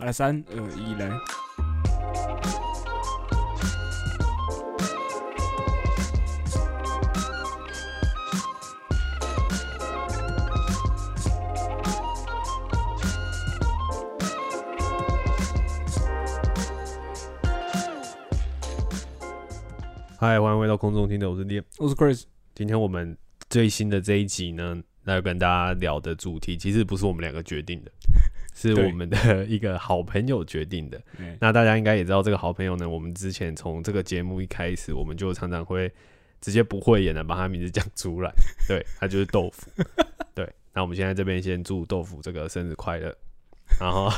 好了，三二一，来。嗨，欢迎回到空中听的，我是 Liam。我是 Chris，今天我们最新的这一集呢，来跟大家聊的主题，其实不是我们两个决定的，是我们的一个好朋友决定的。嗯那大家应该也知道，这个好朋友呢，我们之前从这个节目一开始，我们就常常会直接不会演的把他名字讲出来，对他就是豆腐。对，那我们现在这边先祝豆腐这个生日快乐，然后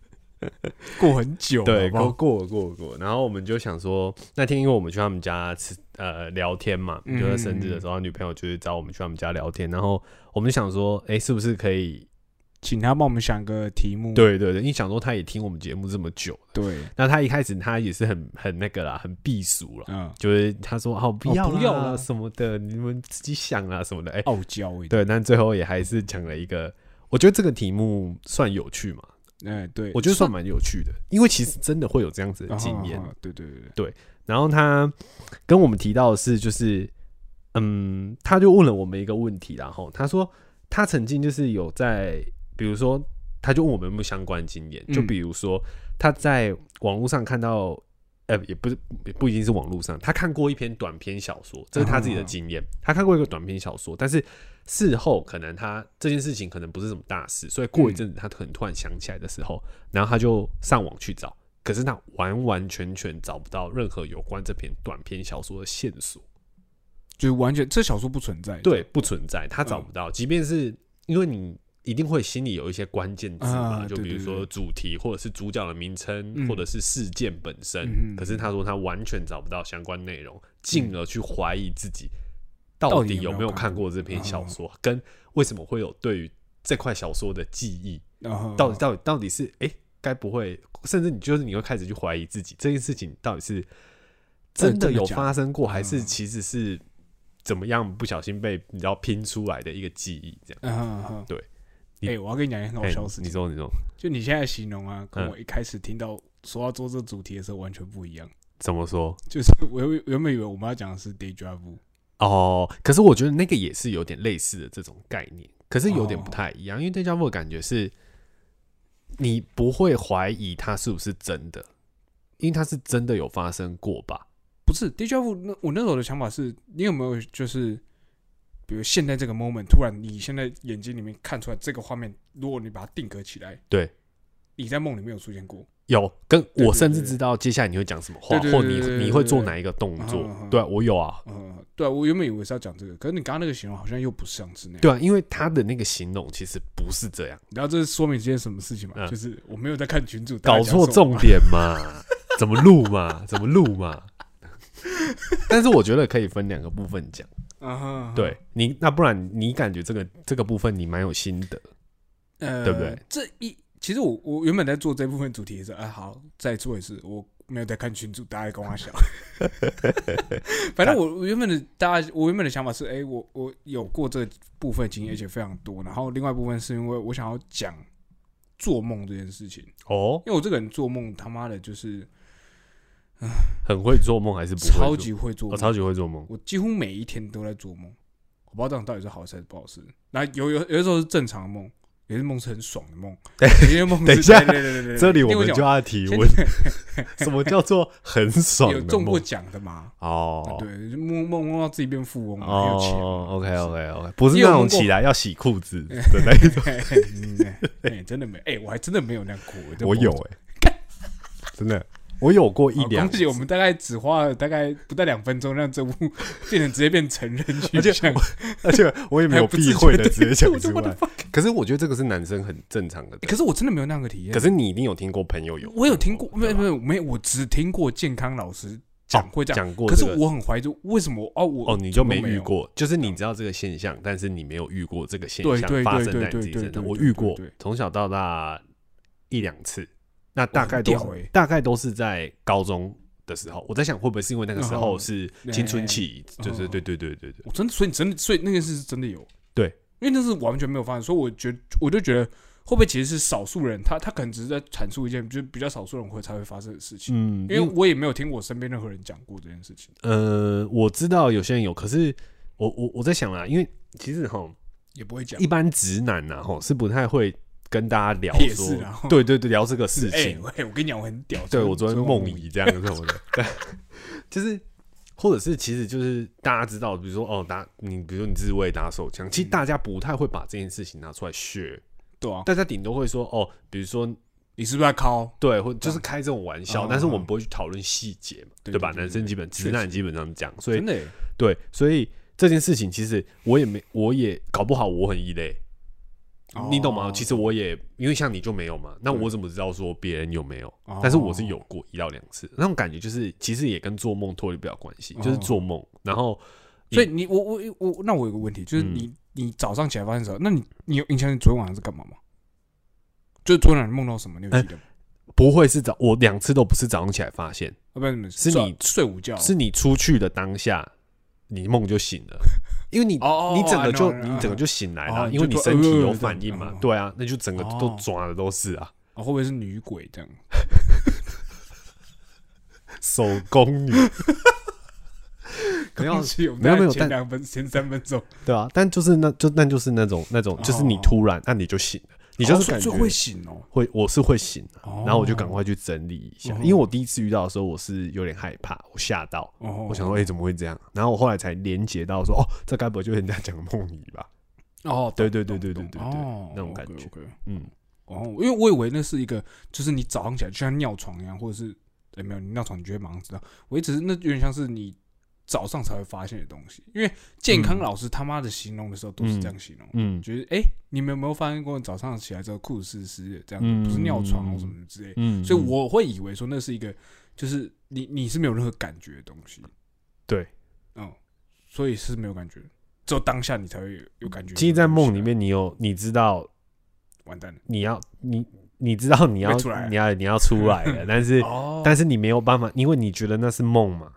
过很久，对，好不好？过过过过，然后我们就想说，那天因为我们去他们家吃呃聊天嘛，嗯就在生日的时候，他女朋友就是找我们去他们家聊天，然后我们就想说，哎、是不是可以？请他帮我们想个题目。对对对，你想说他也听我们节目这么久，对，那他一开始他也是很很那个啦，很避俗了，嗯，就是他说哦不要不要啦。啦什么的，你们自己想啊什么的，哎、傲娇一点。对，但最后也还是讲了一个，我觉得这个题目算有趣嘛，哎，对，我觉得算蛮有趣的，因为其实真的会有这样子的经验。对对对，然后他跟我们提到的是，就是嗯，他就问了我们一个问题，然后他说他曾经就是有在，比如说，他就问我们有没有相关经验，就嗯比如说他在网络上看到。呃，也不是，也不一定是网络上，他看过一篇短篇小说，这是他自己的经验。他看过一个短篇小说，但是事后可能他这件事情可能不是什么大事，所以过一阵子他可能突然想起来的时候，然后他就上网去找，可是他完完全全找不到任何有关这篇短篇小说的线索，就完全这小说不存在。对，不存在，他找不到。即便是因为你一定会心里有一些关键字嘛，啊就比如说主题，或者是主角的名称，嗯。或者是事件本身。嗯可是他说他完全找不到相关内容，进而去怀疑自己到到底底有没有看看过这篇小说，跟为什么会有对于这块小说的记忆。到底到底到底是哎，该、不会，甚至你就是你会开始去怀疑自己这件事情到底是真的有发生过，还是嗯其实是怎么样不小心被你知道拼出来的一个记忆这样？对你哎，我要跟你讲一件很好哎笑的事情，你说你说就你现在形容啊，跟嗯我一开始听到说要做这个主题的时候完全不一样。怎么说？就是我原原本以为我们要讲的是 deja vu，哦，可是我觉得那个也是有点类似的这种概念，可是有点不哦太一样，因为 deja vu 的感觉是你不会怀疑它是不是真的，因为它是真的有发生过吧？不是 deja vu。那我那时候的想法是，你有没有就是，比如现在这个 moment，突然你现在眼睛里面看出来这个画面，如果你把它定格起来，对，你在梦里面有出现过，有，跟我甚至知道接下来你会讲什么话，或你你会做哪一个动作对啊，我有啊，嗯，对啊，我原本以为是要讲这个，可是你刚刚那个形容好像又不像是那样。对啊，因为他的那个形容其实不是这样，然后这是说明一件什么事情吗？嗯就是我没有在看群主，搞错重。点嘛，怎么录嘛，怎么录嘛。但是我觉得可以分两个部分讲，嗯哼，对你，那不然你感觉这个这个部分你蛮有心得，呃，对不对？这一其实我我原本在做这部分主题的时候，哎，好，再做一次，我没有在看群主，大家跟我想。反正我我原本的大家，我原本的想法是，哎、我我有过这部分经验，而且非常多。然后另外一部分是因为我想要讲做梦这件事情，哦，因为我这个人做梦他妈的就是 很会做梦还是不？超级会做超级会做梦。我几乎每一天都在做梦，我不知道这样到底是好事还是不好事。那有有有的时候是正常的梦，有些梦是很爽的梦，有些梦等一下对对对这里我们就要提先问，什么叫做很爽的有中过梦？奖的嘛？哦，对，就梦梦梦到自己变富翁，很有钱，OK OK OK，不是那种起来要洗裤子的那一种。真的没，哎，我还真的没有那样过。我有不哎、真的，我有过一好两恭喜我们大概只花了大概不到两分钟，让这部变成直接变成人而且，而且我也没有避讳的觉直接讲出来。可是我觉得这个是男生很正常的欸，可是我真的没有那样的体验。可是你一定有听过朋友有，我有听过，没有没有没有，我只听过健康老师讲会。讲过可是。我很怀疑，就为什么哦，我哦，你就没？遇过，就是你知道这个现象，但是你没有遇过这个现象对对发生在你对对对自己身上。对对对我遇过从小到大一两次，那大概都是哇很屌欸大概都是在高中的时候。我在想，会不会是因为那个时候嗯是青春期？嗯就是对对对对对，我真的，所以你真的，所以那件事是真的有。对，因为那是完全没有发生，所以我觉得我就觉得会不会其实是少数人，他他可能只是在阐述一件就是比较少数人会才会发生的事情，嗯，因为我也没有听我身边任何人讲过这件事情。呃，我知道有些人有，可是我我我在想啦，因为其实哈，也不会讲一，般直男呐哈是不太会跟大家聊说对对对，聊这个事哎、情。喂我跟你讲，我很屌。对我昨天梦遗，这样什么的，对，就是或者是其实就是大家知道，比如说哦打你，比如说你自卫打手枪，其实大家不太会把这件事情拿出来 share，对啊，大家顶多会说哦，比如说你是不是在敲？对，或就是开这种玩笑，哦但是我们不会去讨论细节嘛，对吧？男生基本直男基本上讲，所以真的对，所以这件事情其实我也没，我也搞不好我很异类，你懂吗？哦其实我也因为像你就没有嘛，那我怎么知道说别人有没有？哦但是我是有过一到两次，那种感觉就是其实也跟做梦脱离不了关系，就是做梦，然后所以你我我我那我有个问题，就是嗯你、你早上起来发现什么？那你你有印象你昨天晚上是干嘛吗？就是昨天晚上梦到什么？你有记得吗？不会是早，我两次都不是早上起来发现，要不然是你睡午觉，是你出去的当下，你梦就醒了。因为你你整个就你整个就醒来了，哦因为你身体有反应嘛。呃，对啊，那就整个都哦抓的都是啊，啊，会不会是女鬼这样？手工女，没有没有没有但前两分前三分钟，对啊，但就是那就那就是那种那种，就是你哦。突然，那你就醒了，你就是感觉会醒哦。会，我是会醒然后我就赶快去整理一下，哦因为我第一次遇到的时候，我是有点害怕，我吓到，哦，我想说，哎，怎么会这样？然后我后来才连接到说，哦，这该不会就是人家讲的梦遗吧？哦，对对对对对对对哦，那种感觉嗯，哦，因为我以为那是一个，就是你早上起来就像尿床一样，或者是哎没有你尿床，你就会马上知道。我一直是那有点像是你早上才会发现的东西，因为健康嗯。老师他妈的形容的时候都是这样形容，嗯。就是哎、你们有没有发现过早上起来之后裤子湿湿的这样子，嗯。不是尿床或什么之类的，嗯，所以我会以为说那是一个，就是你你是没有任何感觉的东西，对，嗯，所以是没有感觉，只有当下你才会有有感觉。其实，在梦里面，你有你知道完蛋了，你要你你知道你要出来你要你要出来了，但是 哦。但是你没有办法，因为你觉得那是梦嘛，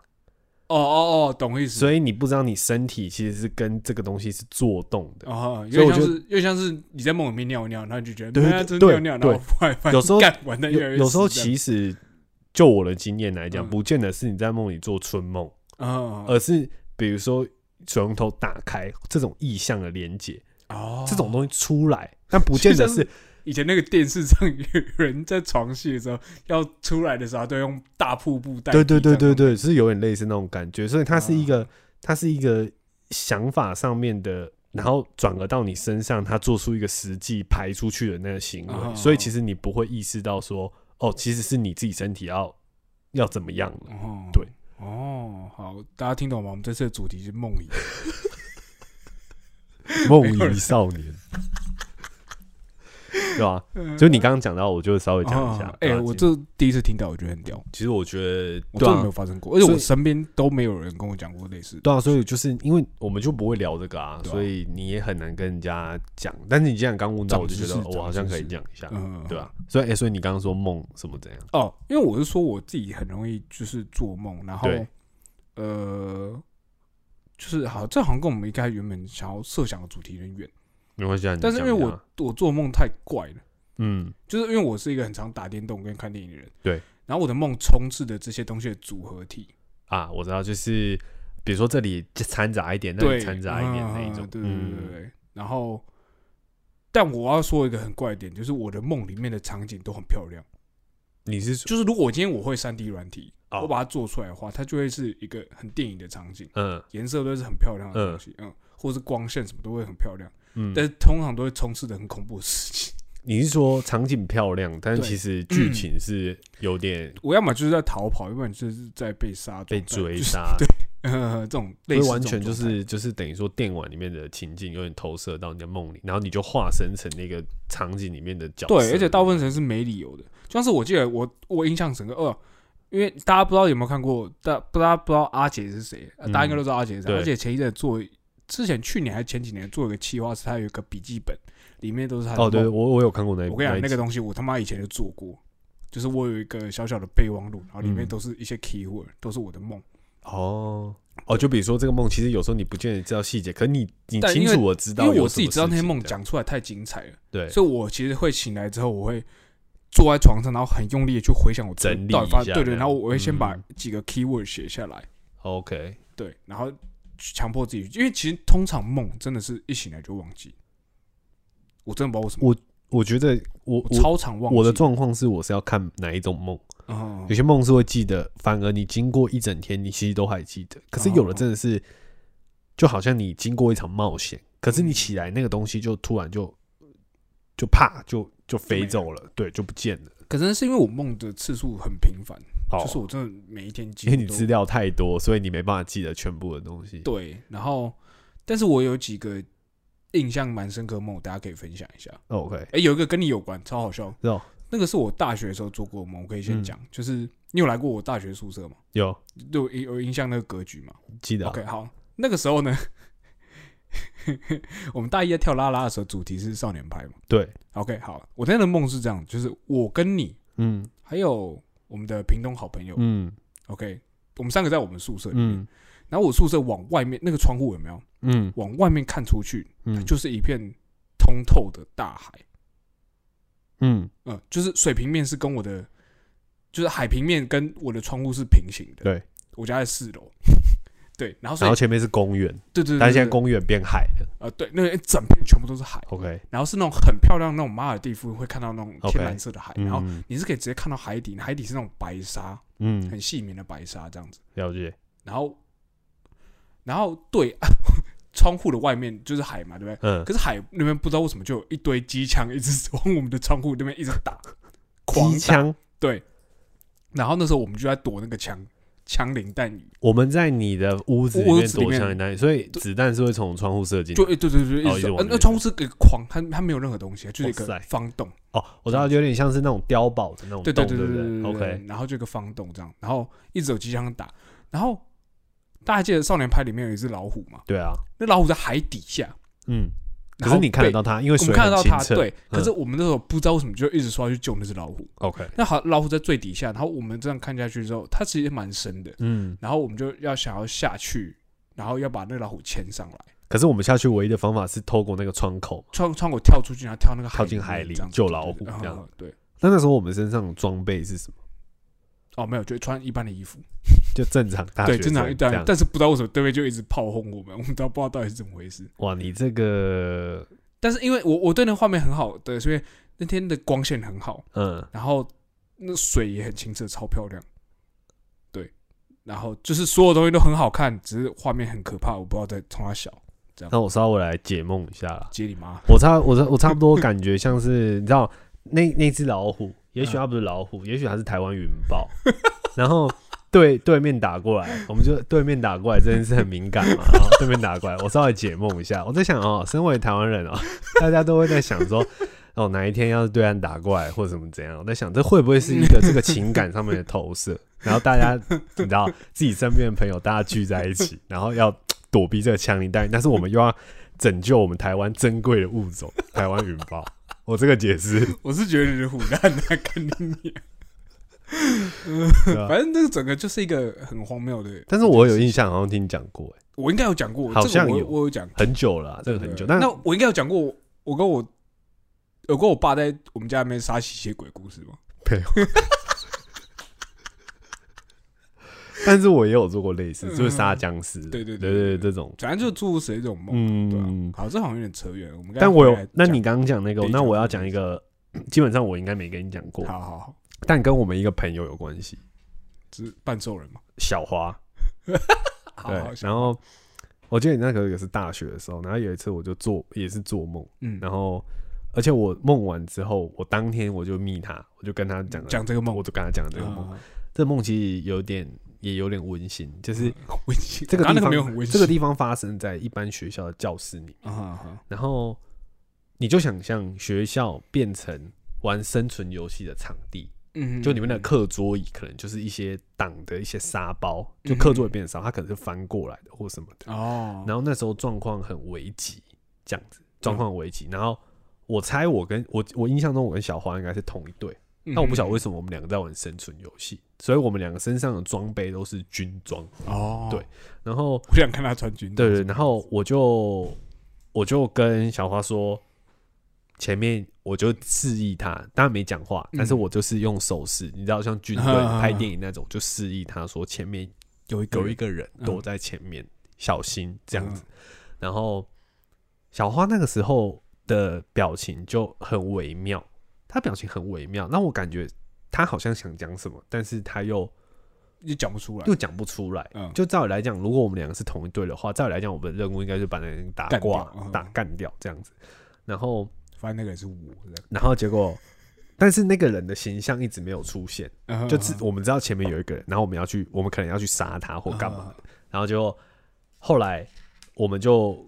哦哦哦，懂意思，所以你不知道你身体其实是跟这个东西是做动的。哦，所以我觉有点像是，有点像是你在梦里面尿尿，然后你就觉得对对尿尿，然后有时候 干完有有时候其实就我的经验来讲，嗯。不见得是你在梦里做春梦，啊而是比如说水龙头打开这种意象的连接，哦。这种东西出来，但不见得是以前那个电视上有人在床戏的时候要出来的时候，都用大瀑布带对对对对对，是有点类似那种感觉，所以它是一个啊它是一个想法上面的。然后转而到你身上，它做出一个实际排出去的那个行为，啊所以其实你不会意识到说，哦，其实是你自己身体要要怎么样了。哦，对，哦，好，大家听懂吗？我们这次的主题是梦遗，梦遗少年，对吧？就你刚刚讲到，我就稍微讲一下哦。哎，我这第一次听到，我觉得很屌，其实我觉得，我真的没对啊有，发生过，而且我身边都没有人跟我讲过类似。对啊，所以就是因为我们就不会聊这个啊，啊所以你也很难跟人家讲。但是你既然刚问到，我就觉得我好像可以讲一下，嗯，对吧？所以，哎，所以你刚刚说梦什么怎样？哦，因为我是说我自己很容易就是做梦，然后对呃，就是好，这好像跟我们一开始原本想要设想的主题有点远，没关系但是因为我我做梦太怪了，嗯就是因为我是一个很常打电动跟看电影的人，对，然后我的梦充斥着这些东西的组合体，啊，我知道，就是比如说这里掺杂一点，那对，里掺杂一点那一种嗯，对对对对然后。但我要说一个很怪的点，就是我的梦里面的场景都很漂亮。你是就是如果我今天我会三 D 软体，哦我把它做出来的话，它就会是一个很电影的场景。嗯颜色都是很漂亮的东西，嗯，或是光线什么都会很漂亮，嗯，但是通常都会充斥着很恐怖的事情。你是说场景漂亮，但是其实剧情是有点我要么就是在逃跑，要不然就是在被杀、被撞就是追杀，对呃 这种类以完全就是就是等于说电玩里面的情境有点投射到你的梦里，然后你就化身成那个场景里面的角色。对，而且大部分人是没理由的。就像是我记得我我印象整个二，因为大家不知道有没有看过，大不大家不知道阿杰是谁，大家应该都知道阿杰是谁。对而且前一阵做之前去年还是前几年做一个企划，是他有一个笔记本，里面都是他的哦，对我我有看过那一，我跟你讲，那个东西我他妈以前就做过，就是我有一个小小的备忘录，然后里面嗯。都是一些 keyword，都是我的梦。哦。哦，就比如说这个梦，其实有时候你不见得知道细节，可是你你清楚我知道因为我自己知道那些梦讲出来太精彩了，对，所以我其实会醒来之后，我会坐在床上，然后很用力的去回想我整理一下这样。然后我会先把嗯几个 keyword 写下来，OK，对，然后强迫自己，因为其实通常梦真的是一醒来就忘记，我真的不知道为什么，我我觉得我超常忘记。我的状况是我是要看哪一种梦，哦。有些梦是会记得，反而你经过一整天，你其实都还记得。可是有的真的是，就好像你经过一场冒险，可是你起来那个东西就突然就就啪就就飞走了，对，就不见了。可能是因为我梦的次数很频繁，哦就是我真的每一天因为你资料太多，所以你没办法记得全部的东西。对，然后但是我有几个印象蛮深刻的梦，大家可以分享一下。OK，哎、有一个跟你有关，超好笑。那个是我大学的时候做过梦，我可以先嗯讲。就是你有来过我大学宿舍吗？有有有印象那个格局吗记得啊？OK，好，那个时候呢，我们大一在跳拉拉的时候，主题是少年派嘛。对，OK，好，我那天的梦是这样，就是我跟你嗯还有我们的屏东好朋友、嗯 o k 我们三个在我们宿舍里面，嗯然后我宿舍往外面那个窗户有没有？嗯往外面看出去，嗯就是一片通透的大海。嗯，嗯，就是水平面是跟我的，就是海平面跟我的窗户是平行的。对，我家在四楼。对，然后然后前面是公园，对对对，对但是现在公园变海了。呃对，那个一整片全部都是海，OK，然后是那种很漂亮那种马尔蒂夫会看到那种天蓝色的海，然后嗯你是可以直接看到海底，海底是那种白沙，嗯，很细绵的白沙这样子。了解。然后，然后对 窗户的外面就是海嘛，对不对？嗯，可是海那边不知道为什么就有一堆机枪一直 往我们的窗户那边一直打，狂打机枪，对。然后那时候我们就在躲那个枪枪林弹雨，我们在你的屋子里面躲枪林弹雨，所以子弹是会从窗户射进就。诶对对对，一直那窗户是一个框，它它没有任何东西，就是一个方洞。哦，我知道，有点像是那种碉堡的那种洞，对对对对对？OK，然后就一个方洞这样，然后一直有机枪打。然后大家记得《少年派》里面有一只老虎嘛？对啊，那老虎在海底下，嗯。可是你看得到它，因为水我们看得到它。对。可是嗯我们那时候不知道为什么就一直说要去救那只老虎。OK，那好，老虎在最底下，然后我们这样看下去之后，它其实蛮深的。嗯。然后我们就要想要下去，然后要把那个老虎牵上来，可是我们下去唯一的方法是透过那个窗口。窗窗口跳出去，然后跳那个跳进海里救老虎这样嗯对，那那时候我们身上的装备是什么？哦，没有，就穿一般的衣服，就正常大对，学正常一般。但是不知道为什么对面就一直炮轰我们，我们都不知道到底是怎么回事。哇，你这个，但是因为我我对那个画面很好，对，所以那天的光线很好，嗯，然后那水也很清澈，超漂亮。对，然后就是所有东西都很好看，只是画面很可怕，我不知道在冲它小那我稍微来解梦一下啦。接你妈。我差我差我差不多感觉像是你知道那那只老虎，也许它不是老虎，也许它是台湾云豹，然后对对面打过来，我们就对面打过来这件事很敏感嘛，然 后对面打过来，我稍微解梦一下，我在想哦，身为台湾人哦，大家都会在想说。哦，哪一天要是对岸打过来或者怎么怎样，我在想这会不会是一个这个情感上面的投射？然后大家你知道自己身边的朋友大家聚在一起，然后要躲避这个枪林弹雨，但是我们又要拯救我们台湾珍贵的物种——台湾云豹。我这个解释，我是觉得你是虎蛋的，看你脸。对吧反正这个整个就是一个很荒谬的。但是我有印象，好像听你讲过，哎我应该有讲过，好像有这个我我有讲，很久了啊，这个很久。对但那我应该有讲过，我跟我有跟我爸在我们家里面杀吸血鬼故事吗？没有。但是我也有做过类似，就是杀僵尸，对对对对对，这种，反正就诸如此类这种梦，嗯。好，这好像有点扯远了。我们刚但我有那你刚刚讲那个，那我要讲一个，基本上我应该没跟你讲过，好好好，但跟我们一个朋友有关系，只是半兽人嘛。小花。对然后我记得你那个也是大学的时候，然后有一次我就做也是做梦，嗯，然后而且我梦完之后，我当天我就密他，我就跟他讲讲这个梦。我就跟他讲这个梦。啊这个梦其实有点也有点温馨，就是 温馨，这个地方没有很温馨，这个地方发生在一般学校的教室里面，啊然后你就想象学校变成玩生存游戏的场地，嗯，就里面的课桌椅可能就是一些挡的一些沙包，就课桌也变成沙，它可能是翻过来的或什么的。哦，然后那时候状况很危急，这样子状况危急。然后我猜我跟我我印象中我跟小花应该是同一队，但我不晓得为什么我们两个在玩生存游戏，所以我们两个身上的装备都是军装。哦，对然后我想看他穿军装。对对，然后我就我就跟小花说，前面我就示意他，当然没讲话，但是嗯我就是用手势，你知道像军 队啊拍电影那种，就示意他说前面有一个有一个人嗯躲在前面，小心这样子。然后小花那个时候的表情就很微妙，她表情很微妙，那我感觉他好像想讲什么，但是他又又讲不出来又。讲不出来。嗯，就照理来讲，如果我们两个是同一队的话，照理来讲，我们的任务应该是把那个人打挂、嗯打干掉这样子。然后，发现那个人是我，然后结果，但是那个人的形象一直没有出现，嗯就知我们知道前面有一个人，然后我们要去，我们可能要去杀他或干嘛的。然后就后来我们就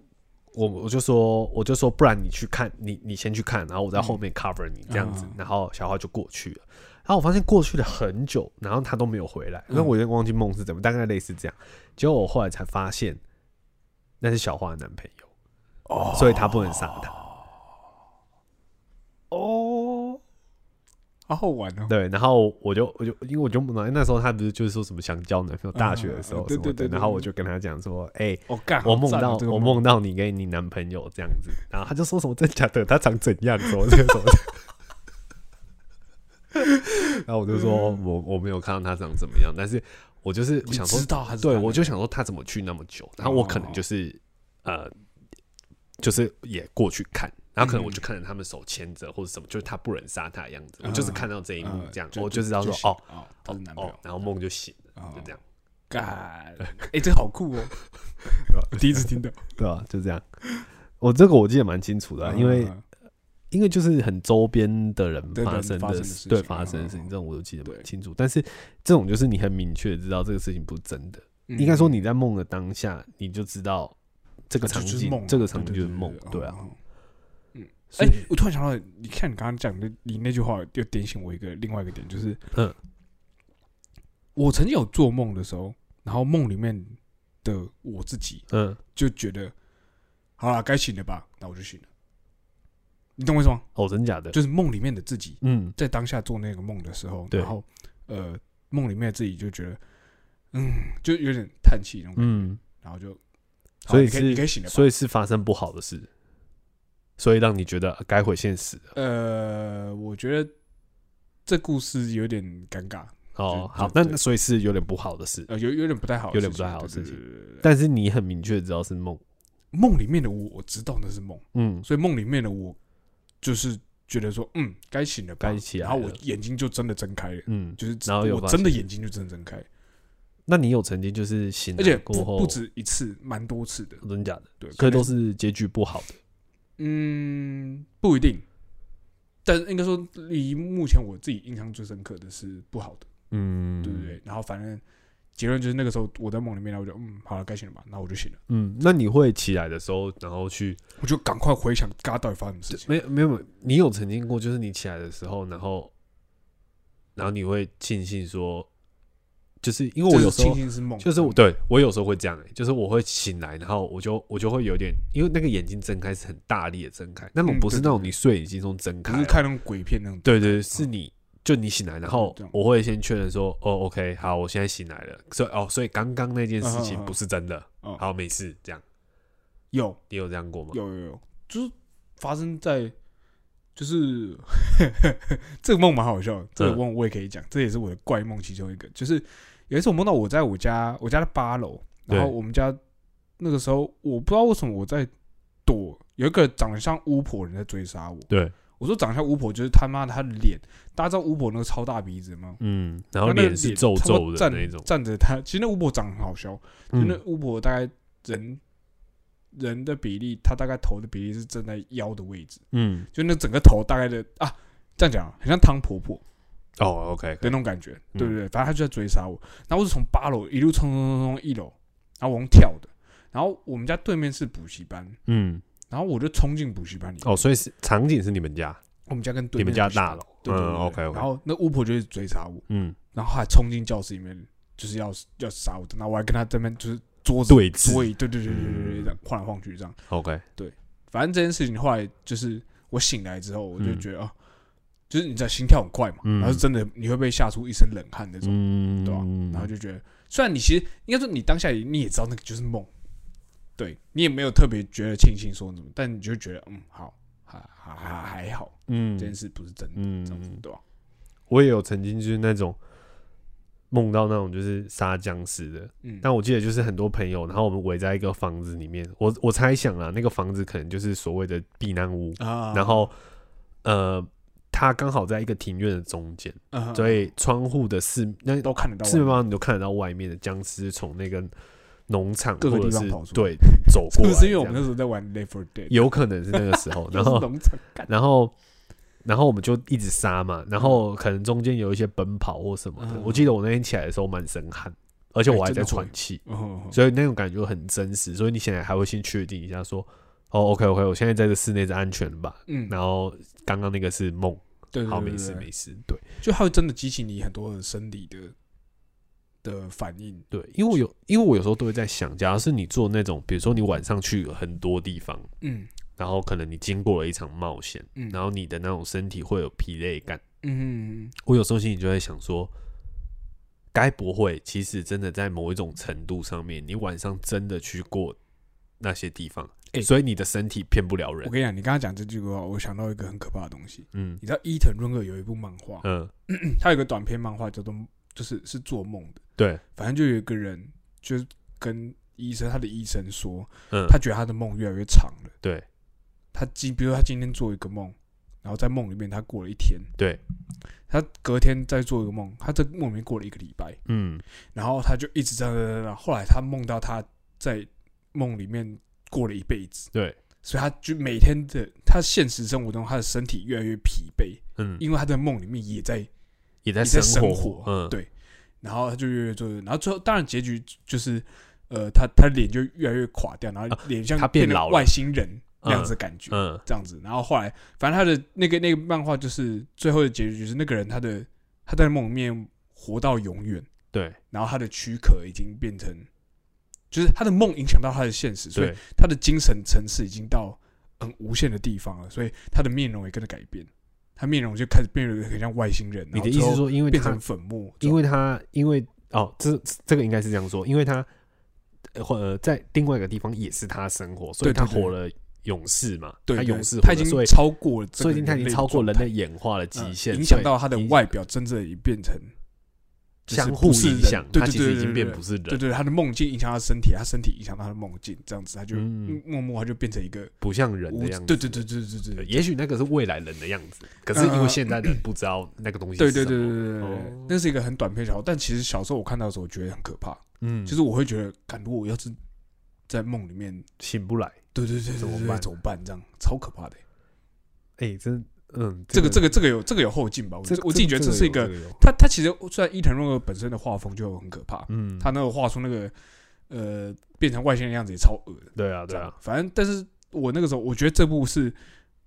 我我就说我就说，不然你去看，你你先去看，然后我在后面 cover 你这样子。嗯然后小花就过去了。然后我发现过去了很久，然后他都没有回来，因为嗯我有点忘记梦是怎么，大概类似这样。结果我后来才发现，那是小花的男朋友，哦所以他不能杀他。哦，好好玩哦。对，然后我就我就因为我就那时候他不是就是说什么想交男朋友，大学的时候什么的，对对对然后我就跟他讲说，哎、我干，我梦到我梦梦到你跟你男朋友这样子，然后他就说什么真假的，他长怎样，什么这个什么的。然后我就说我我没有看到他长怎么样，但是我就是你想说知，道他对我就想说他怎么去那么久，然后我可能就是呃，就是也过去看，然后可能我就看着他们手牵着或者什么，就是他不忍杀他的样子，我就是看到这一幕嗯这样，我就知道说哦哦，哦然后梦就醒了，哦就这样，干，哎，这个好酷哦，我 第一次听到，对吧？就这样。我这个我记得蛮清楚的啊，因为嗯因为就是很周边的人发生的事对发生的事情，嗯这种我都记得对蛮清楚。但是这种就是你很明确知道这个事情不是真的，嗯应该说你在梦的当下，你就知道这个啊场景这个场景就是梦，对啊。。哎我突然想到，你看你刚刚讲的，你那句话又点醒我一个另外一个点，就是，嗯，我曾经有做梦的时候，然后梦里面的我自己嗯，就觉得，好了，该醒了吧，那我就醒了。你懂我意思吗？哦，真假的，就是梦里面的自己嗯。在当下做那个梦的时候，对然后呃，梦里面的自己就觉得，嗯，就有点叹气那种感觉，嗯，然后就，所以你可以是你可以醒了吧，所以是发生不好的事，所以让你觉得呃该回现实。呃，我觉得这故事有点尴尬，哦好，那所以是有点不好的事，呃，有有点不太好有点不太好的事情。但是你很明确知道是梦，梦里面的我，我知道那是梦，嗯，所以梦里面的我就是觉得说，嗯，该醒了，该起来然后我眼睛就真的睁开了，嗯，就是然后有我真的眼睛就真的睁开，那你有曾经就是醒而且来过后？不不止一次，蛮多次的，真假的，对，可是都是结局不好的。嗯，不一定，但应该说，以目前我自己印象最深刻的是不好的，嗯，对不对？然后反正结论就是那个时候我在梦里面，然后我就嗯，好了，该醒了吧，然后我就醒了，嗯，那你会起来的时候，然后去我就赶快回想刚刚到底发生什么事情。没有没有，没有你有曾经过，就是你起来的时候，然后然后你会庆幸说，就是因为我有时候就是我对我有时候会这样、欸，就是我会醒来，然后我就我就会有点，因为那个眼睛睁开是很大力的睁开，那种嗯不是那种你睡眼睛中睁开哦，不是看那种鬼片那种，对对，对是你就你醒来，然后我会先确认说，哦，OK，好，我现在醒来了，所以哦，所以刚刚那件事情不是真的，哦好，没事，这样有。你有这样过吗？有有有，就是发生在，就是 这个梦蛮好笑的，这个嗯。梦我也可以讲，这也是我的怪梦其中一个。就是有一次我梦到我在我家，我家的八楼，然后我们家那个时候我不知道为什么我在躲，有一个长得像巫婆的人在追杀我。对，我说长得像巫婆，就是他妈的他的脸，大家知道巫婆那个超大鼻子吗？嗯，然后那个脸是皱皱的那种，站着他，其实那巫婆长得很好笑，就那嗯。巫婆大概人人的比例，她大概头的比例是站在腰的位置，嗯，就那整个头大概的啊，这样讲很像汤婆婆哦，OK，的那种感觉，嗯。对不对？反正他就在追杀我，然后我是从八楼一路冲冲冲冲一楼，然后我用跳的，然后我们家对面是补习班，嗯，然后我就冲进补习班里面，哦，所以是场景是你们家，我们家跟对你们家大楼，嗯对对对对，OK，OK。然后那巫婆就一直追杀我，嗯，然后还冲进教室里面，就是要要杀我，然后我还跟他这边就是桌子对峙对对对对对对晃来晃去这样。，OK，对反正这件事情后来就是我醒来之后，我就嗯。觉得、哦，就是你知道心跳很快嘛，嗯。然后是真的你会被吓出一身冷汗那种，嗯，对吧、然后就觉得，虽然你其实应该说你当下你也知道那个就是梦，对你也没有特别觉得庆幸说什么，但你就觉得嗯好，还还还还好，嗯。这件事不是真的，嗯。这样子对吧、我也有曾经就是那种梦到那种就是杀僵尸的，嗯，但我记得就是很多朋友，然后我们围在一个房子里面，我我猜想啊，那个房子可能就是所谓的避难屋，啊，然后呃，它刚好在一个庭院的中间，嗯所以窗户的四那都看得到四面。面，八方你都看得到外面的僵尸从那个农场各个或者是地方跑出对走过不是因为我们那时候在玩 Left 4 Dead，有可能是那个时候，然后农场然后，然后我们就一直杀嘛，然后可能中间有一些奔跑或什么我记得我那天起来的时候满身汗，而且我还在喘气，哦，所以那种感觉很真实。所以你现在还会先确定一下说，哦，OK OK，我现在在这室内是安全的吧？嗯，然后刚刚那个是梦，对，对好，没事没事，对就它会真的激起你很多的生理的的反应。对，因为我有，因为我有时候都会在想，假如是你做那种，比如说你晚上去很多地方，嗯然后可能你经过了一场冒险，嗯然后你的那种身体会有疲累感。嗯，我有时候心里就在想说，该不会其实真的在某一种程度上面，你晚上真的去过那些地方，欸所以你的身体骗不了人。我跟你讲，你刚刚讲这句话，我想到一个很可怕的东西。嗯。你知道伊藤润二有一部漫画，嗯，他有个短篇漫画叫做就是是做梦的，对，反正就有一个人就是跟医生，他的医生说，嗯，他觉得他的梦越来越长了。对。他今比如他今天做一个梦，然后在梦里面他过了一天，对，他隔天再做一个梦，他在梦里面过了一个礼拜，嗯。然后他就一直这样这样这样，后来他梦到他在梦里面过了一辈子，对，所以他就每天的他现实生活中他的身体越来越疲惫，嗯，因为他在梦里面也在也在也在生生活嗯，对。然后他就越来越做，然后最后当然结局就是，呃，他他脸就越来越垮掉，然后脸像他变老外星人那样子的感觉，嗯。这样子。然后后来，反正他的那个那个漫画就是最后的结局就是那个人他的他在梦里面活到永远，对。然后他的躯壳已经变成，就是他的梦影响到他的现实，所以，他的精神层次已经到很无限的地方了，所以他的面容也跟着改变，他面容就开始变得很像外星人。你的意思是说，因为他变成粉末？因为他因为哦，这这个应该是这样说，因为他呃或呃在另外一个地方也是他生活，所以他活了勇士嘛，对对他勇士他已经超过了这个所以他已经超过人类演化的极嗯限，影响到他的外表，真正已变成就是相互影响，对对他其实已经变不是人，对对，他的梦境影响他身体，他身体影响到他的梦境，这样子他就嗯默默他就变成一个不像人的样子。对对对对对对对，也许那个是未来人的样子，可是因为现在人不知道那个东西对对。对对对那是一个很短篇小说，但其实小时候我看到的时候，我觉得很可怕，嗯，就是我会觉得，感如果我要是在梦里面，醒不来。对对对对对对怎么办怎么办？这样超可怕的。哎，真嗯，这个这个个这个有这个有后劲吧？我这我自己觉得这是一个，他他其实虽然伊藤润二本身的画风就很可怕，嗯，他那个画出那个呃变成外星人的样子也超恶的。对啊对啊，，反正但是我那个时候我觉得这部是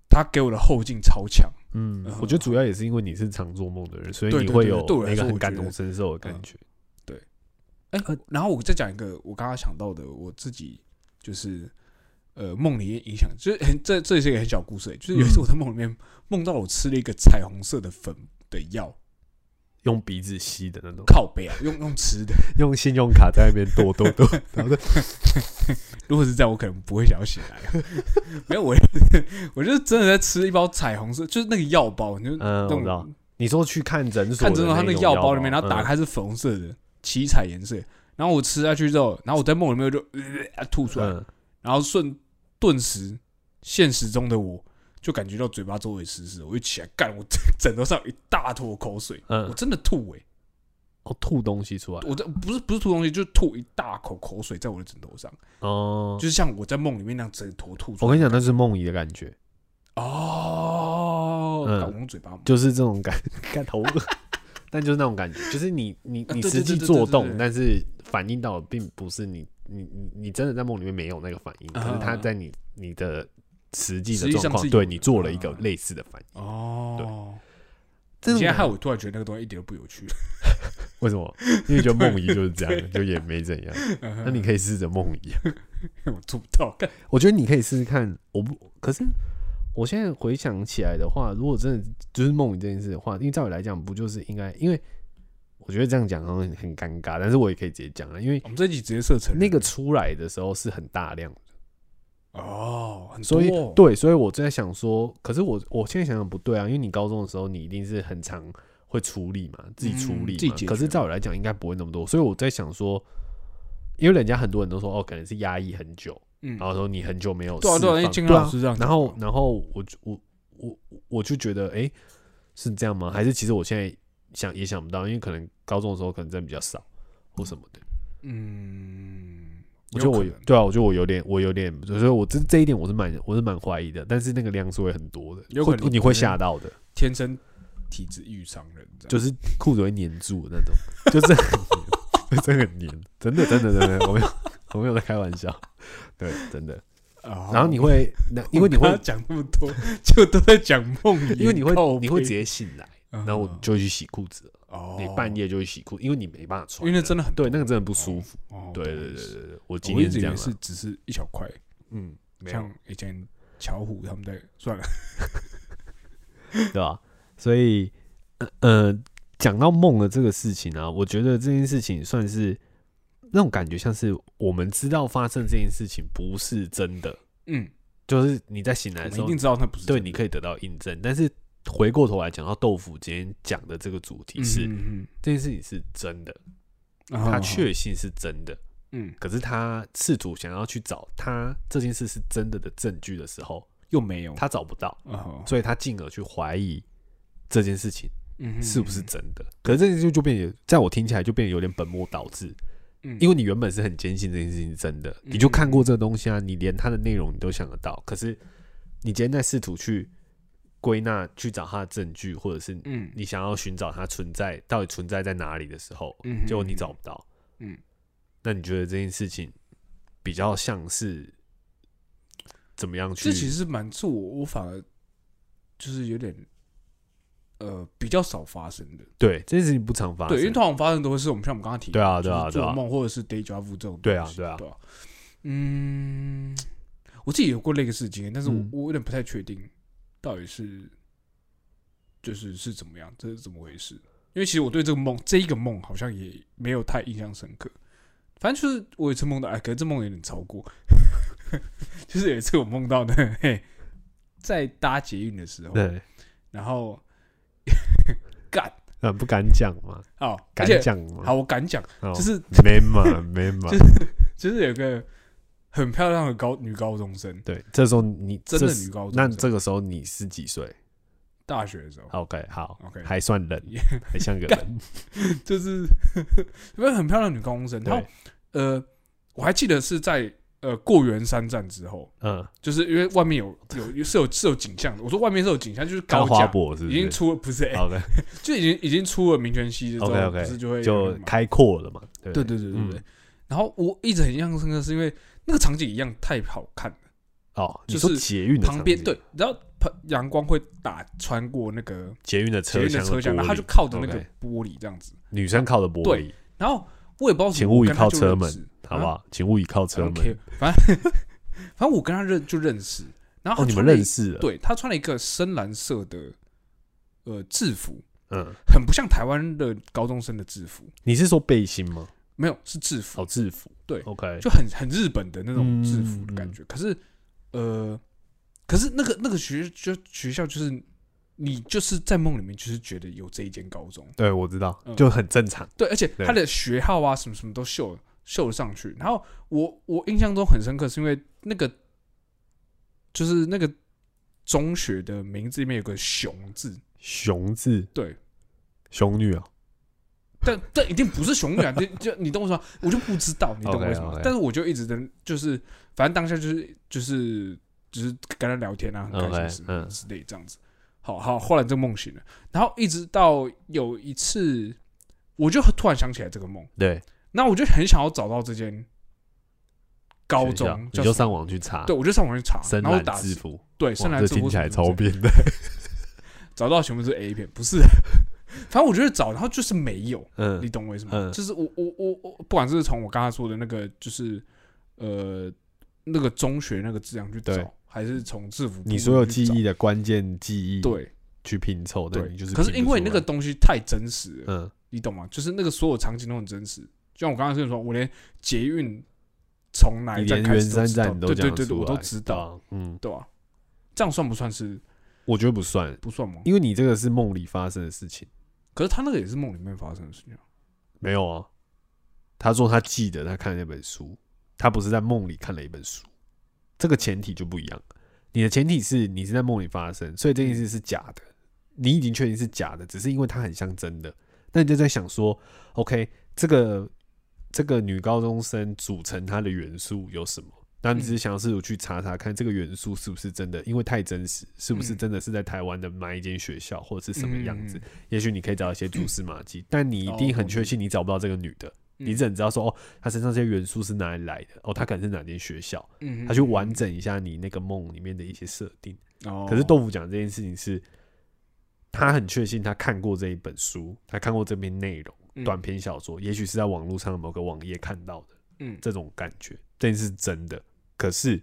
他给我的后劲超强，嗯嗯，我觉得主要也是因为你是常做梦的人，所以你会有那个很感同身受的感觉，对。哎、然后我再讲一个我刚刚想到的，我自己就是呃梦里面影响，就是很这这也是一个很小故事、就是有一次我在梦里面梦到我吃了一个彩虹色的粉的药，用鼻子吸的那种，靠背啊，用 用吃的，用信用卡在那边剁剁剁，然后就如果是这样，我可能不会想要醒来。没有我，我就是真的在吃一包彩虹色，就是那个药包，你就嗯，那种我知道。你说去看诊所看诊所，它那个药包里面，然后嗯。打开是粉红色的七彩颜色，然后我吃下去之后，然后我在梦里面就、呃、吐出来，嗯，然后瞬顿时现实中的我就感觉到嘴巴周围湿湿的，我一起来干，我枕头上有一大坨口水，嗯。我真的吐诶、哦，吐东西出来，我这不是不是吐东西，就是吐一大口口水在我的枕头上，哦，就是像我在梦里面那样整坨吐出来。我跟你讲，那是梦遗的感觉，哦，嗯。干我用嘴巴。就是这种感 感头，但就是那种感觉，就是你你啊对你实际对对对对做动，对。但是反映到的并不是你你你你真的在梦里面没有那个反应，可是它啊在你你的实际的状况，对你做了一个啊类似的反应。哦。这种感你现在害我突然觉得那个东西一点都不有趣。为什么？因为觉得梦遗就是这样，就也没怎样。那你可以试着梦遗，我做不到，我觉得你可以试试看。我不，可是我现在回想起来的话，如果真的就是梦遗这件事的话，因为照理来讲，不就是应该？因为我觉得这样讲好像很很尴尬，但是我也可以直接讲了，因为我们这集直接设成那个出来的时候是很大量的，哦，很多所以哦对，所以我在想说，可是我我现在想想不对啊，因为你高中的时候你一定是很常会处理嘛，自己处理嘛，嗯自己可是照我来讲应该不会那么多，所以我在想说，因为人家很多人都说哦，可能是压抑很久，嗯然后说你很久没有对啊对啊，对啊老师这样然后，然后我就我我我就觉得，哎、是这样吗？还是其实我现在想也想不到，因为可能高中的时候可能真的比较少或什么的。嗯，我觉得我有对啊，我觉得我有点，我有点，所以我这这一点我是蛮我是蛮怀疑的。但是那个量是会很多的，有可能会你会吓到的，天生体质异于常人，就是裤子会粘住的那种，就是很黏，真的很黏，真的真的真的，我没有我没有在开玩笑，对，真的。啊然后你会，那因为你会讲那么多，就都在讲梦魇，因为你会你会直接醒来，嗯，然后我就去洗裤子了。哦，你半夜就去洗裤，因为你没办法穿，因为那真的很对，那个真的不舒服。哦，对对对对对，我今天是这样啊。是只是一小块，嗯，像以前巧虎他们在算了，对吧？所以呃呃，讲到梦的这个事情啊，我觉得这件事情算是那种感觉，像是我们知道发生这件事情不是真的，嗯，就是你在醒来的时候一定，知道那不是对，你可以得到印证。但是回过头来讲到豆腐今天讲的这个主题是、嗯这件事情是真的，嗯，它啊确信是真的。嗯。可是他试图想要去找他这件事是真的的证据的时候，又没有，他找不到，啊，所以他进而去怀疑这件事情嗯是不是真的。可是这件事就变得，在我听起来就变得有点本末倒置，嗯，因为你原本是很坚信这件事情是真的，你就看过这个东西啊，你连它的内容你都想得到，可是你今天在试图去归纳、去找它的证据，或者是嗯。你想要寻找它存在到底存在在哪里的时候，嗯结果你找不到，嗯，那你觉得这件事情比较像是怎么样去？这其实蛮是我我反而就是有点呃比较少发生的，对这件事情不常发生，对，因为通常发生都会是我们像我们刚刚提到对啊对啊对啊做梦或者是 day job 这种对啊对啊对啊，嗯，我自己有过类似经验，但是我嗯。我有点不太确定到底是就是是怎么样，这是怎么回事？因为其实我对这个梦这一个梦好像也没有太印象深刻。反正就是我有一次梦到，哎，可是这梦有点超过。就是有一次我梦到呢，嘿，在搭捷运的时候，对，然后 干嗯，不敢讲嘛，哦，敢讲嘛，好，我敢讲，哦就是没嘛没嘛，就是有个很漂亮的高女高中生，对，这时候你真的女高中生，那这个时候你是几岁大学的时候，？OK，好 OK 还算人，还像个就是因为很漂亮的女高中生，然后对，呃，我还记得是在呃过元山站之后，嗯，就是因为外面有有是有是有景象的，我说外面是有景象，就是高花博是已经出了，不是、欸，？OK 就已经已经出了民权西之后 OK，OK，不是就会就开阔了嘛，对对对对对对对。嗯然后我一直很印象深刻，是因为那个场景一样太好看了。哦，你就是说捷运的旁边对，然后旁阳光会打穿过那个捷运的车厢运的车厢，然后他就靠着那个玻璃这样子。女生靠着玻璃对璃，然后我也不知道请勿倚靠车门好不好？请勿倚靠车门。反正 反正我跟他认就认识，然后哦，你们认识了？，对他穿了一个深蓝色的呃制服，嗯，很不像台湾的高中生的制服，你是说背心吗？没有是制服，哦，制服。对，OK，就很很日本的那种制服的感嗯觉。可是呃，可是那个那个学就学校就是你就是在梦里面就是觉得有这一间高中，对我知道，嗯就很正常。对，而且他的学号啊什么什么都秀秀了上去。然后我我印象中很深刻，是因为那个就是那个中学的名字里面有个熊字，熊字，对，熊女啊，但但一定不是熊女啊，就就你懂我说吗，我就不知道，你懂我为什么但是我就一直的，就是反正当下就是就是就是跟他聊天啊，很开心嗯。之类这样子。好好，后来这个梦醒了，然后一直到有一次，我就突然想起来这个梦，对，那我就很想要找到这间高中，你就上网去查，对，我就上网去查，然后打制服，对深哇蓝制服这听起来超变的。找到全部是 A 片，不是，反正我觉得找，然后就是没有，嗯。你嗯，懂我意思吗？嗯。就是我我我我，不管是从我刚才说的那个，就是呃那个中学那个字样去找，还是从制服你所有记忆的关键记忆，，对去拼凑，但对，你就是可是因为那个，东西太真实了，嗯，你懂吗？就是那个所有场景都很真实，就像我刚刚跟你说，我连捷运从哪你一站开始都知道。站都对对对我都知道，啊，嗯，对吧？这样算不算是我觉得不算，不算吗？因为你这个是梦里发生的事情，可是他那个也是梦里面发生的事情啊。没有啊。他说他记得他看那本书，他不是在梦里看了一本书，这个前提就不一样。你的前提是你是在梦里发生，所以这件事是假的，你已经确定是假的，只是因为它很像真的。那你就在想说，OK，这个这个女高中生组成它的元素有什么？那你只是想要试图去查查看这个元素是不是真的，因为太真实，是不是嗯真的是在台湾的哪一间学校或者是什么样子？也许你可以找一些蛛丝马迹，但你一定很确信你找不到这个女的，嗯你只能知道说哦，她身上这些元素是哪里来的，哦，她可能是哪间学校，嗯她去完整一下你那个梦里面的一些设定。哦，可是豆腐讲这件事情是，他很确信他看过这一本书，他看过这篇内容，嗯短篇小说，也许是在网络上的某个网页看到的嗯这种感觉，这件事是真的。可是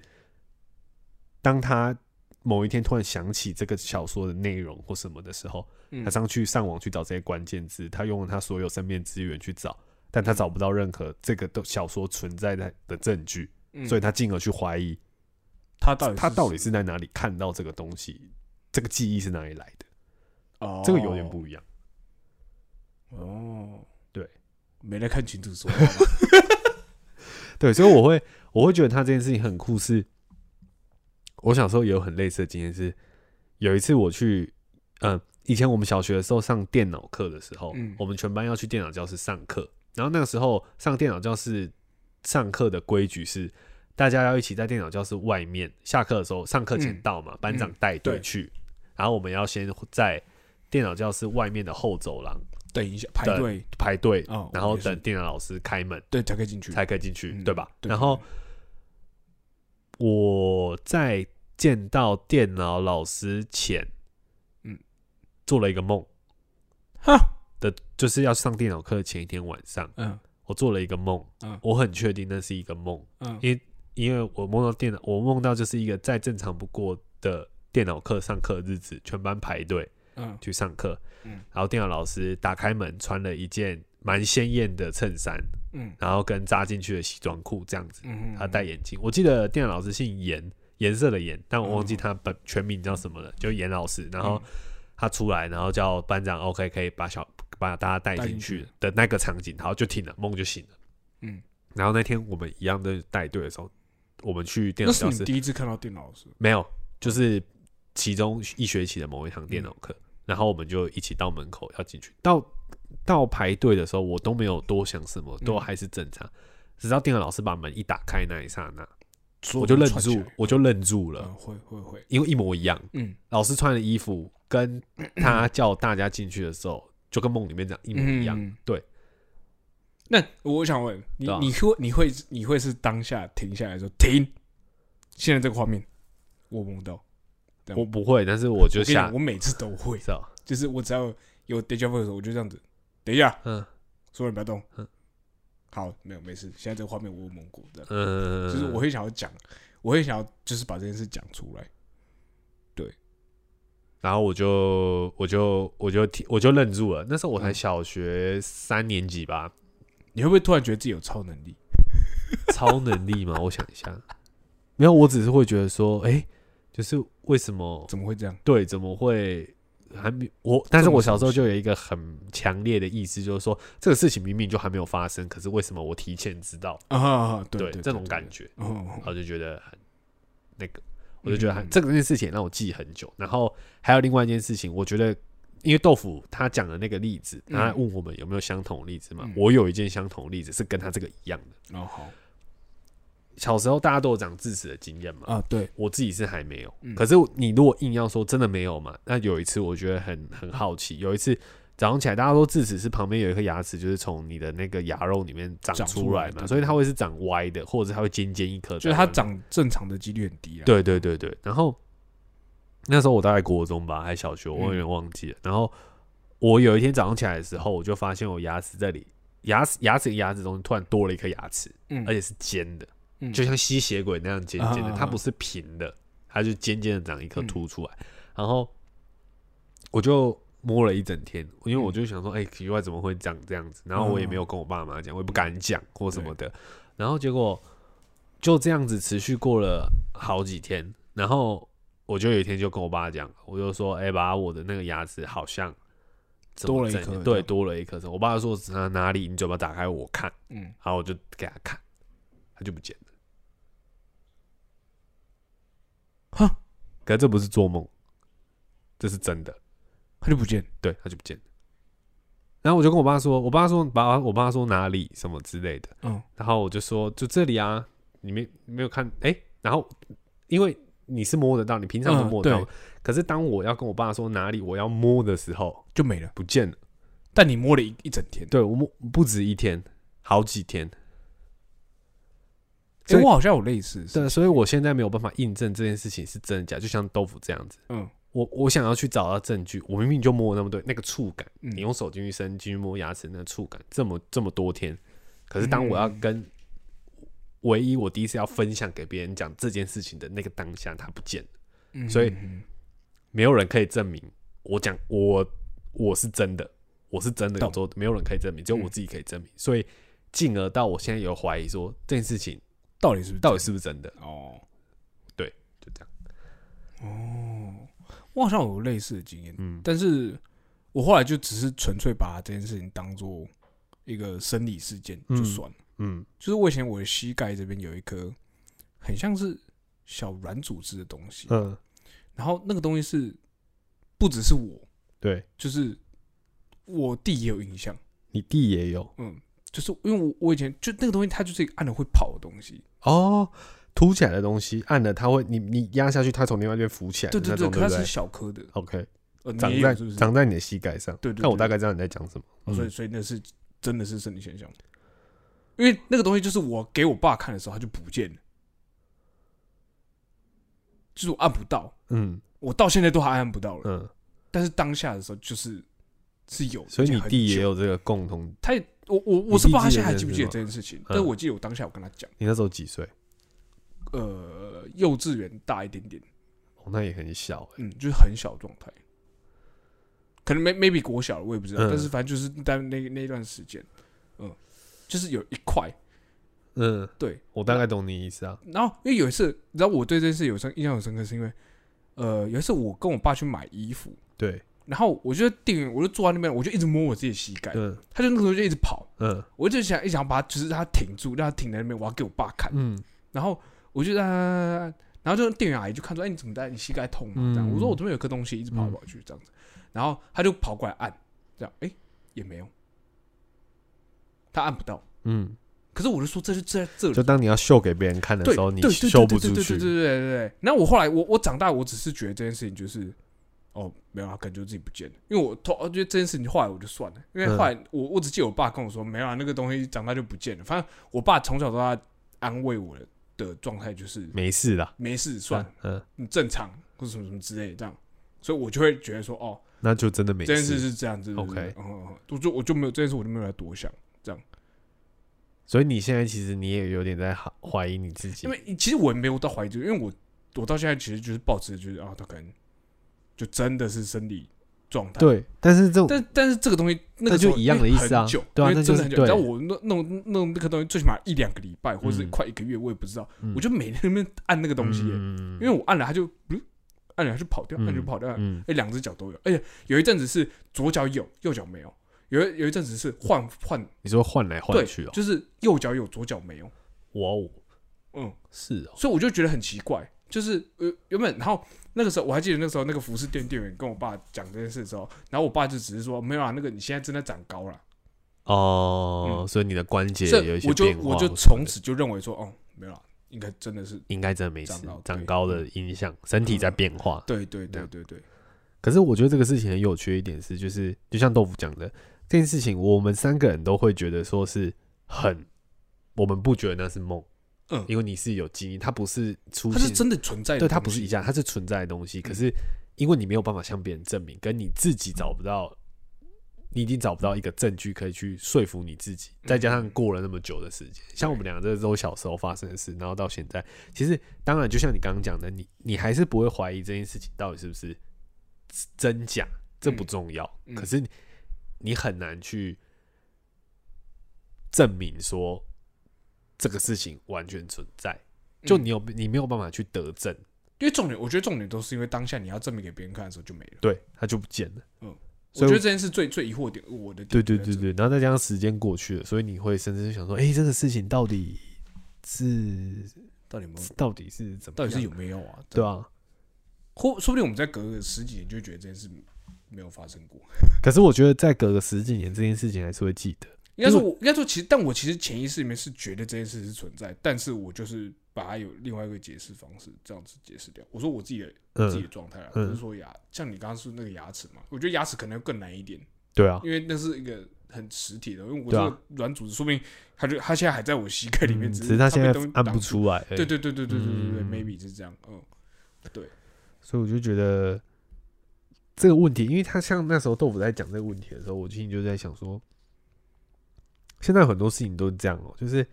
当他某一天突然想起这个小说的内容或什么的时候，嗯。他上去上网去找这些关键字，他用了他所有身边资源去找，但他找不到任何这个的小说存在的的证据，嗯。所以他进而去怀疑他到底他到底是在哪里看到这个东西，这个记忆是哪里来的？哦，这个有点不一样。哦，对，没来看群主说话 对，所以我会我会觉得他这件事情很酷是，我小时候也有很类似的经验是，有一次我去，嗯、以前我们小学的时候上电脑课的时候，嗯我们全班要去电脑教室上课，然后那个时候上电脑教室上课的规矩是。大家要一起在电脑教室外面，下课的时候，上课前嗯到嘛，班长嗯带队对去，然后我们要先在电脑教室外面的后走廊等一下排队，排队，哦然后等电脑老师开门对才可以进去，才可以进去，嗯对吧？对然后我在见到电脑老师前，嗯，做了一个梦。哈，的，就是要上电脑课的前一天晚上，嗯。我做了一个梦，嗯。我很确定那是一个梦，嗯。因为因为我梦到电脑，我梦到就是一个再正常不过的电脑课上课日子，全班排队嗯。去上课，嗯。然后电脑老师打开门，穿了一件蛮鲜艳的衬衫，嗯。然后跟扎进去的西装裤这样子。嗯，他戴眼镜，我记得电脑老师姓严，颜色的颜，但我忘记他本全名叫什么了，就严老师。然后他出来，然后叫班长 OK 可以把小把大家带进去的那个场景，然后就停了，梦就醒了。嗯，然后那天我们一样的带队的时候，我们去电脑教室那是你第一次看到电脑老师，没有，就是其中一学期的某一堂电脑课，然后我们就一起到门口要进去，到到排队的时候，我都没有多想什么，都嗯还是正常。直到电脑老师把门一打开那一刹那，我就愣住我就愣住了，嗯会会会，因为一模一样。嗯。老师穿的衣服跟他叫大家进去的时候，就跟梦里面这样一模一样。嗯对。那我想问你啊，你会你会你会是当下停下来说停，现在这个画面我梦到，这样。我不会，但是我就下我跟你讲，我每次都会，知道，就是我只要有 deja vu 的时候，我就这样子，等一下，嗯。所有人不要动。嗯。好，没有没事，现在这个画面我有蒙过，这样，嗯，就是我会想要讲，我会想要就是把这件事讲出来。对。然后我就我就我就听我就愣住了，那时候我才嗯。小学三年级吧，你会不会突然觉得自己有超能力？超能力吗？我想一下，没有，我只是会觉得说，哎、就是为什么怎么会这样？对怎么会还没我？但是我小时候就有一个很强烈的意识，就是说这个事情明明就还没有发生，可是为什么我提前知道？对对，这种感觉。然后就觉得很那个，我就觉得这个件事情让我记很久。然后还有另外一件事情，我觉得因为豆腐他讲的那个例子，嗯他问我们有没有相同的例子嘛？嗯我有一件相同的例子是跟他这个一样的。哦好小时候大家都有长智齿的经验嘛，啊，对，我自己是还没有。嗯可是你如果硬要说真的没有嘛，那有一次我觉得很很好奇，有一次。早上起来，大家说智齿是旁边有一颗牙齿，就是从你的那个牙肉里面长长出来嘛，所以它会是长歪的，或者是它会尖尖一颗就是。它长正常的几率很低啊。对对对对，然后那时候我大概国中吧，还小学，我有点嗯忘记了。然后我有一天早上起来的时候，我就发现我牙齿这里牙齿牙齿跟牙齿中间突然多了一颗牙齿，嗯，而且是尖的，嗯。就像吸血鬼那样尖尖的，啊它不是平的，它就尖尖的长一颗嗯。凸出来，然后我就摸了一整天，因为嗯。我就想说，哎、奇怪怎么会长这样子？然后我也没有跟我爸妈讲，我也不敢讲或什么的，然后结果就这样子持续过了好几天，然后我就有一天就跟我爸讲，我就说，哎、把，我的那个牙齿好像多了一颗对，多了一颗。我爸说哪哪里？你嘴巴打开我看，嗯，然后我就给他看，他就不见了。哈，可这不是做梦，这是真的。他就不见，对，他就不见了。然后我就跟我爸说，我爸说爸，我爸说哪里什么之类的。嗯然后我就说就这里啊，你没没有看？哎、然后因为你是摸得到，你平常都嗯摸得到。对可是当我要跟我爸说哪里我要摸的时候，就没了。不见了。但你摸了一一整天，对我摸不止一天，好几天。哎所以我好像有类似的事，对，所以我现在没有办法印证这件事情是真的假，就像豆腐这样子。嗯。我我想要去找到证据，我明明就摸那么多，那个触感，嗯。你用手进去伸进去摸牙齿那个触感，这么这么多天，可是当我要嗯跟唯一我第一次要分享给别人讲这件事情的那个当下，它不见了，嗯所以嗯。没有人可以证明我讲我我是真的，我是真的有懂。做，没有人可以证明，只有我嗯。自己可以证明，所以进而到我现在有怀疑说这件事情到底是不是到底是不是真的，哦。对就这样，哦，我好像有类似的经验，嗯。但是我后来就只是纯粹把这件事情当做一个生理事件就嗯算了。嗯就是我以前我的膝盖这边有一颗很像是小软组织的东西，嗯，然后那个东西是不只是我，对。就是我弟也有印象，你弟也有。嗯，就是因为我我以前就那个东西，它就是一个按了会跑的东西，哦，凸起来的东西按了它会，你你压下去，它从另外一边浮起来的对对对，可它是小颗的，？OK，呃，你长在是不是？长在你的膝盖上。对对对但我大概知道你在讲什么。哦所以嗯所以那是真的是生理现象，因为那个东西就是我给我爸看的时候，它就不见了，就是我按不到，嗯我到现在都还按不到了，嗯，但是当下的时候就是是有，所以你弟也有这个共同。他也我我我是不知道他现在还记不记得这件事情，嗯但是我记得我当下我跟他讲，你那时候几岁？呃，幼稚园大一点点，哦，那也很小欸。嗯，就是很小状态，可能 may maybe 国小，我也不知道，嗯但是反正就是在那那段时间，嗯，就是有一块，嗯，对，我大概懂你意思啊。然后因为有一次，你知道我对这件事有深印象很深刻，是因为呃有一次我跟我爸去买衣服，对，然后我就在店员，我就坐在那边，我就一直摸我自己的膝盖，嗯。他就那个时候就一直跑，嗯。我就想一想把他就是让他挺住，让他挺在那边，我要给我爸看，嗯。然后我就让他，然后就店员阿姨就看出，哎你怎么在你膝盖痛吗？这样，嗯我说我这边有颗东西一直跑来跑去。这样。子，然后他就跑过来按，这样，哎也没有，他按不到，嗯，可是我就说这就这在这里。就。当你要秀给别人看的对时候，你秀不出对对对对对去。对对对。然后我后来我我长大，我只是觉得这件事情就是，哦，没有啊，感觉自己不见了。因为我头，我觉得这件事情后来我就算了，因为嗯后来我我只记得我爸跟我说，没有啊，那个东西长大就不见了。反正我爸从小到大安慰我的的状态就是没事啦，没事，算，嗯，正常或者什么什么之类的这样。所以我就会觉得说，哦，那就真的没这件事事。是这样子 OK 嗯我就我就没有这件事，我就没有来多想这样，所以你现在其实你也有点在怀怀疑你自己，因为其实我也没有到怀疑这个，因为我我到现在其实就是抱持就是啊，他可能就真的是生理状态。，对，但是这种但但是这个东西那个就一样的意思啊对啊因为真的很久。那就是对然后我弄弄弄那个东西，最起码一两个礼拜，或者是快一个月，我也不知道。嗯我就每天在那边按那个东西因为我按了它就不按了它就跑掉，按了就跑掉。哎，嗯两只脚都有，而且有一阵子是左脚有，右脚没有。有一有一阵子是换换，你说换来换去哦，，就是右脚有，左脚没有。哇哦，嗯，是哦，所以我就觉得很奇怪，就是呃原本然后那个时候我还记得那时候那个服饰店店员跟我爸讲这件事的时候，然后我爸就只是说没有啊，那个你现在真的长高了，哦，嗯所以你的关节所有一些我就变化我就或什么的从此就认为说哦没有啦，应该真的是应该真的没事长高，长高的影响，身体在变化。对对对对对，可是我觉得这个事情很有趣的一点是，就是就像豆腐讲的，这件事情我们三个人都会觉得说是很，我们不觉得那是梦，嗯。因为你是有基因，它不是出现，它是真的存在的对，它不是一样，它是存在的东西。可是因为你没有办法向别人证明，跟你自己找不到你已经找不到一个证据可以去说服你自己，再加上过了那么久的时间，像我们两个这都小时候发生的事，然后到现在，其实当然就像你刚刚讲的，你你还是不会怀疑这件事情到底是不是真假，这不重要，嗯。可是你很难去证明说这个事情完全存在，就嗯你有你没有办法去得证，因为重点，我觉得重点都是因为当下你要证明给别人看的时候就没了。对，它就不见了。嗯我觉得这件事最最疑惑点，我的对对对对，然后再加上时间过去了，所以你会甚至想说，哎、这个事情到底是 到底有没有，到底是怎么？到底是有没有啊？对啊。或说不定我们再隔个十几年就觉得这件事没有发生过。可是我觉得再隔个十几年，这件事情还是会记得。应该说我，应该说，其实，但我其实潜意识里面是觉得这件事是存在，但是我就是把它有另外一个解释方式，这样子解释掉。我说我自己的、自己的嗯，状态啊，嗯不是说牙，像你刚刚说那个牙齿嘛，我觉得牙齿可能更难一点，对啊，因为那是一个很实体的，因为我这个软组织，说不定它就它现在还在我膝盖里面，嗯只只是它现在它被东西按不。出来。对对对对对对对对嗯，maybe 是这样，嗯，对所以我就觉得这个问题，因为他像那时候豆腐在讲这个问题的时候，我心里就在想说，现在很多事情都是这样哦、就是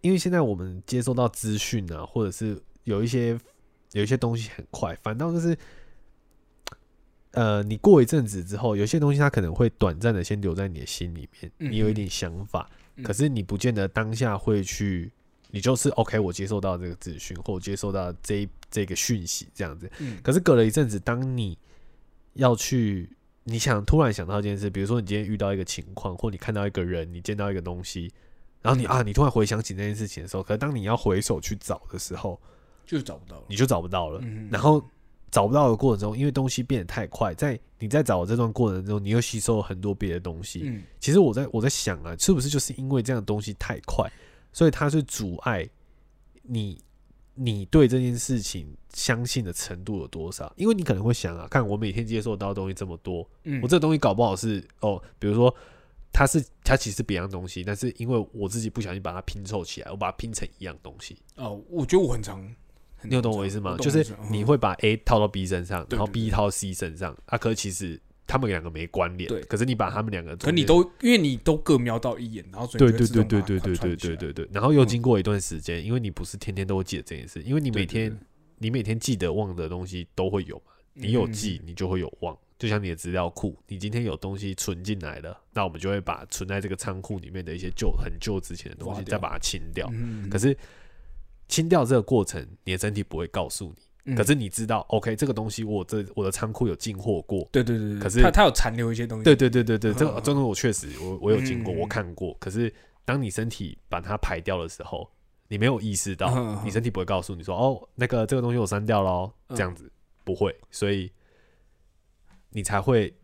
因为现在我们接收到资讯啊，或者是有一些有一些东西很快，反倒就是。呃，你过一阵子之后，有些东西它可能会短暂的先留在你的心里面，嗯你有一点想法，嗯可是你不见得当下会去，你就是 OK，我接受到这个资讯，或我接受到这这个讯息这样子。嗯可是隔了一阵子，当你要去，你想突然想到一件事，比如说你今天遇到一个情况，或你看到一个人，你见到一个东西，然后你嗯啊，你突然回想起那件事情的时候，可是当你要回首去找的时候，就是找不到了。你就找不到了。嗯，然后找不到的过程中，因为东西变得太快，在你在找的这段过程中，你又吸收了很多别的东西。嗯其实我在我在想啊，是不是就是因为这样的东西太快，所以它是阻碍你你对这件事情相信的程度有多少？因为你可能会想啊，看我每天接受到的东西这么多，嗯，我这个东西搞不好是哦，比如说它是它其实是别样东西，但是因为我自己不小心把它拼凑起来，我把它拼成一样东西。哦，我觉得我很常，很你有懂我意思吗？就是你会把 A 套到 B 身上，然后 B 套到 C 身上，啊，可是其实他们两个没关联，对。可是你把他们两个，可你都因为你都各瞄到一眼，然后对对对对对对对对对对，然后又嗯经过一段时间，因为你不是天天都会记得这件事，因为你每天你每天记得忘的东西都会有嘛，你有嗯记，你就会有忘。就像你的资料库，你今天有东西存进来了，那我们就会把存在这个仓库里面的一些旧很旧之前的东西再把它清掉。嗯，可是清掉这个过程，你的身体不会告诉你。嗯。可是你知道，OK，这个东西我这我的仓库有进货过。对对对对，可是它它有残留一些东西，对对对对对，这这个我确实我我有经过，嗯我看过。可是当你身体把它排掉的时候，你没有意识到，你身体不会告诉你说，哦，那个这个东西我删掉喽，嗯这样子不会，所以你才会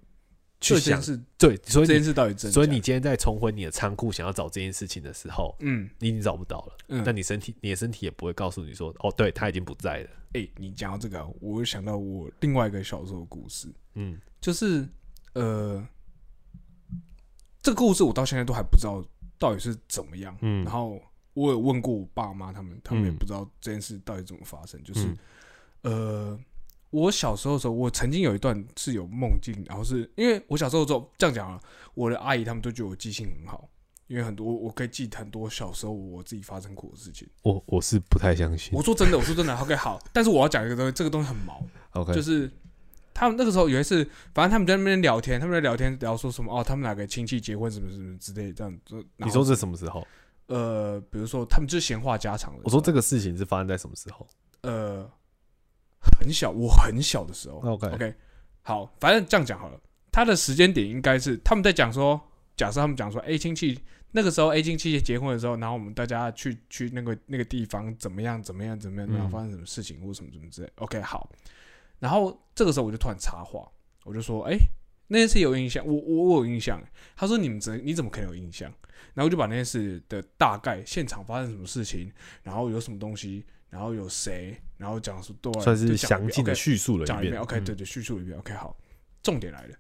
去想这件，事对，所以这件事到底真假，所以你今天在重回你的仓库想要找这件事情的时候，嗯你已经找不到了，嗯，但你身体你的身体也不会告诉你说，哦，对，他已经不在了，哎，你讲到这个啊，我又想到我另外一个小时候的故事，嗯就是呃，这个故事我到现在都还不知道到底是怎么样，嗯然后我有问过我爸妈他们，他们也嗯不知道这件事到底怎么发生，就是。嗯呃，我小时候的时候，我曾经有一段是有梦境，然后是因为我小时候之后这样讲啊，我的阿姨他们都觉得我记性很好，因为很多我可以记很多小时候我自己发生过的事情。我我是不太相信我说真的，我说真的，OK 好，但是我要讲一个东西，这个东西很毛，，OK，就是他们那个时候有一次，反正他们在那边聊天，他们在聊天聊说什么哦，他们哪个亲戚结婚什么什么之类的这样子。你说这什么时候？呃，比如说他们就是闲话家常的。我说这个事情是发生在什么时候呃，很小，我很小的时候。？OK OK，好，反正这样讲好了。他的时间点应该是他们在讲说，假设他们讲说 A 亲戚那个时候 A 亲戚结婚的时候，然后我们大家去去那个那个地方怎么样怎么样怎么样，然后嗯发生什么事情或什么什么之类。OK，好。然后这个时候我就突然插话，我就说：“哎、那件事有印象，我我我有印象。”他说：“你们怎你怎么可能有印象？”然后我就把那件事的大概现场发生什么事情，然后有什么东西，然后有谁，然后讲述对，算是详尽的叙述了讲一遍遍。，OK，嗯对对，叙述了一遍，OK，好，重点来了，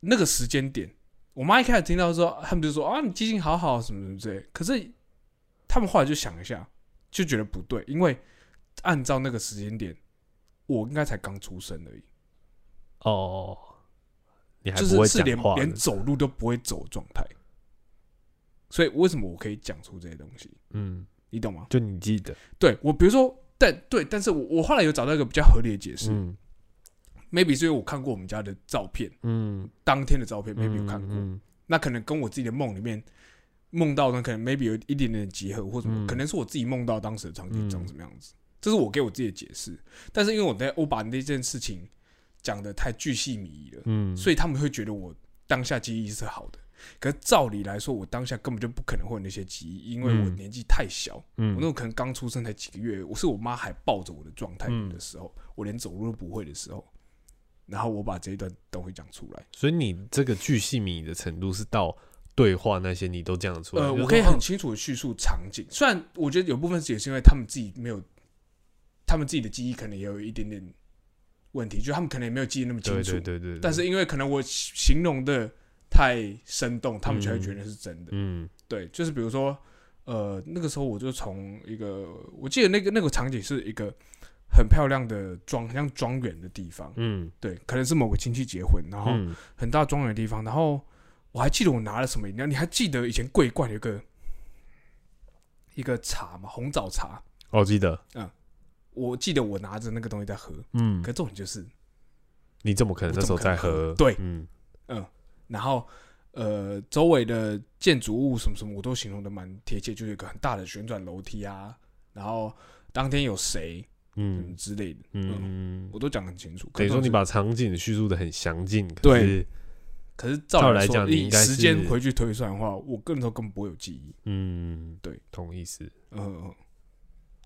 那个时间点，我妈一开始听到说，他们就说啊，你记性好好，什么什么之类，可是他们后来就想一下，就觉得不对，因为按照那个时间点，我应该才刚出生而已，哦，你还就是是连连，走路都不会走的状态。所以为什么我可以讲出这些东西？嗯，你懂吗？就你记得，对我，比如说，但对，但是我我后来有找到一个比较合理的解释、嗯。m a y b e 是因为我看过我们家的照片，嗯。当天的照片，maybe 有嗯看过，嗯那可能跟我自己的梦里面梦到的可能 maybe 有一点点的结合，或什么，嗯。可能是我自己梦到当时的场景嗯。长什么样子，这是我给我自己的解释。但是因为我在我把那件事情讲的太巨细靡遗了，嗯，所以他们会觉得我当下记忆是好的。可是照理来说，我当下根本就不可能会有那些记忆，因为我嗯年纪太小，嗯我嗯那时候可能刚出生才几个月，我是我妈还抱着我的状态嗯的时候，我连走路都不会的时候，然后我把这一段都会讲出来。所以你这个巨细靡的程度是到对话那些你都讲得出来，呃，我可以很清楚的叙述场景，虽然我觉得有部分也是因为他们自己没有，他们自己的记忆可能也有一点点问题，就他们可能也没有记得那么清楚。对对对，对但是因为可能我形容的太生动，他们才会觉得是真的。嗯对，就是比如说，呃，那个时候我就从一个，我记得那个那个场景是一个很漂亮的庄，很像庄园的地方。嗯。对，可能是某个亲戚结婚，然后嗯。很大庄园的地方，然后我还记得我拿了什么饮料，你还记得以前桂冠有个一个茶嘛？红枣茶，哦记得，嗯。我记得我拿着那个东西在喝，嗯。可，重点就是，你怎么可能那时候在喝？对。嗯然后呃，周围的建筑物什么什么，我都形容的蛮贴切，就是有一个很大的旋转楼梯啊，然后当天有谁嗯。嗯之类的，嗯，嗯，我都讲很清楚。等于说你把场景叙述的很详尽，可对是可是照来讲你时间回去推算的话，我个人都根本不会有记忆。嗯，对，同意思，嗯，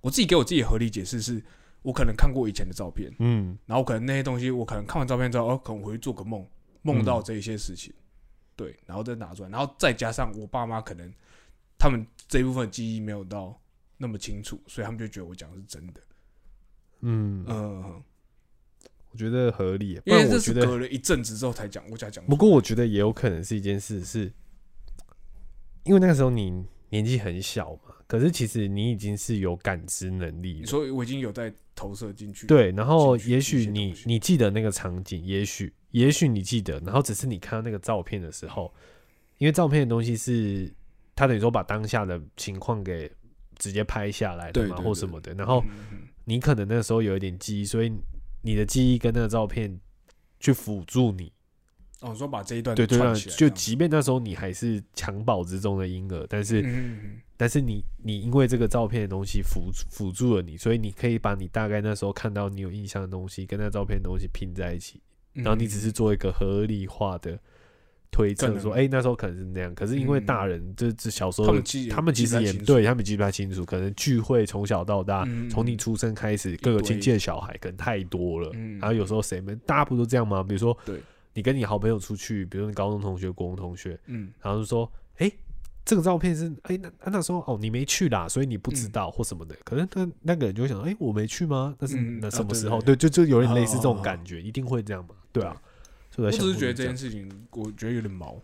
我自己给我自己的合理解释是，我可能看过以前的照片，嗯。然后可能那些东西，我可能看完照片之后，哦，可能我回去做个梦，梦到这些事情，对，然后再拿出来，然后再加上我爸妈可能他们这一部分记忆没有到那么清楚，所以他们就觉得我讲的是真的，嗯，嗯，我觉得合理，不因为这是然我觉得隔了一阵子之后才讲，我才讲。不过我觉得也有可能是一件事，是因为那个时候你年纪很小嘛，可是其实你已经是有感知能力了。你说我已经有在投射进去，，对，然后也许你你记得那个场景，也许也许你记得，然后只是你看到那个照片的时候，因为照片的东西是它等于说把当下的情况给直接拍下来的嘛，或什么的，然后你可能那时候有一点记忆，所以你的记忆跟那个照片去辅助你，哦，说把这一段对对，就即便那时候你还是襁褓之中的婴儿，但是、但是你你因为这个照片的东西辅辅助了你，所以你可以把你大概那时候看到你有印象的东西跟那照片的东西拼在一起，嗯然后你只是做一个合理化的推测，说哎、那时候可能是那样，可是因为嗯大人这这小时候他们他们其实也对他们记不太清楚，可能聚会从小到大，嗯。从你出生开始，各个堆亲戚的小孩可能太多了，嗯。然后有时候谁们大家不都这样吗？比如说，对。你跟你好朋友出去，比如说你高中同学、国中同学，嗯。然后就说，哎、这个照片是，哎、那那那时候哦，你没去啦，所以你不知嗯道或什么的。可能那那个人就会想，哎、我没去吗？那是、嗯那什么时候？对对，就就有点类似这种感觉，一定会这样嘛？对啊，所以我在想我只是觉得这件事情，我觉得有点毛。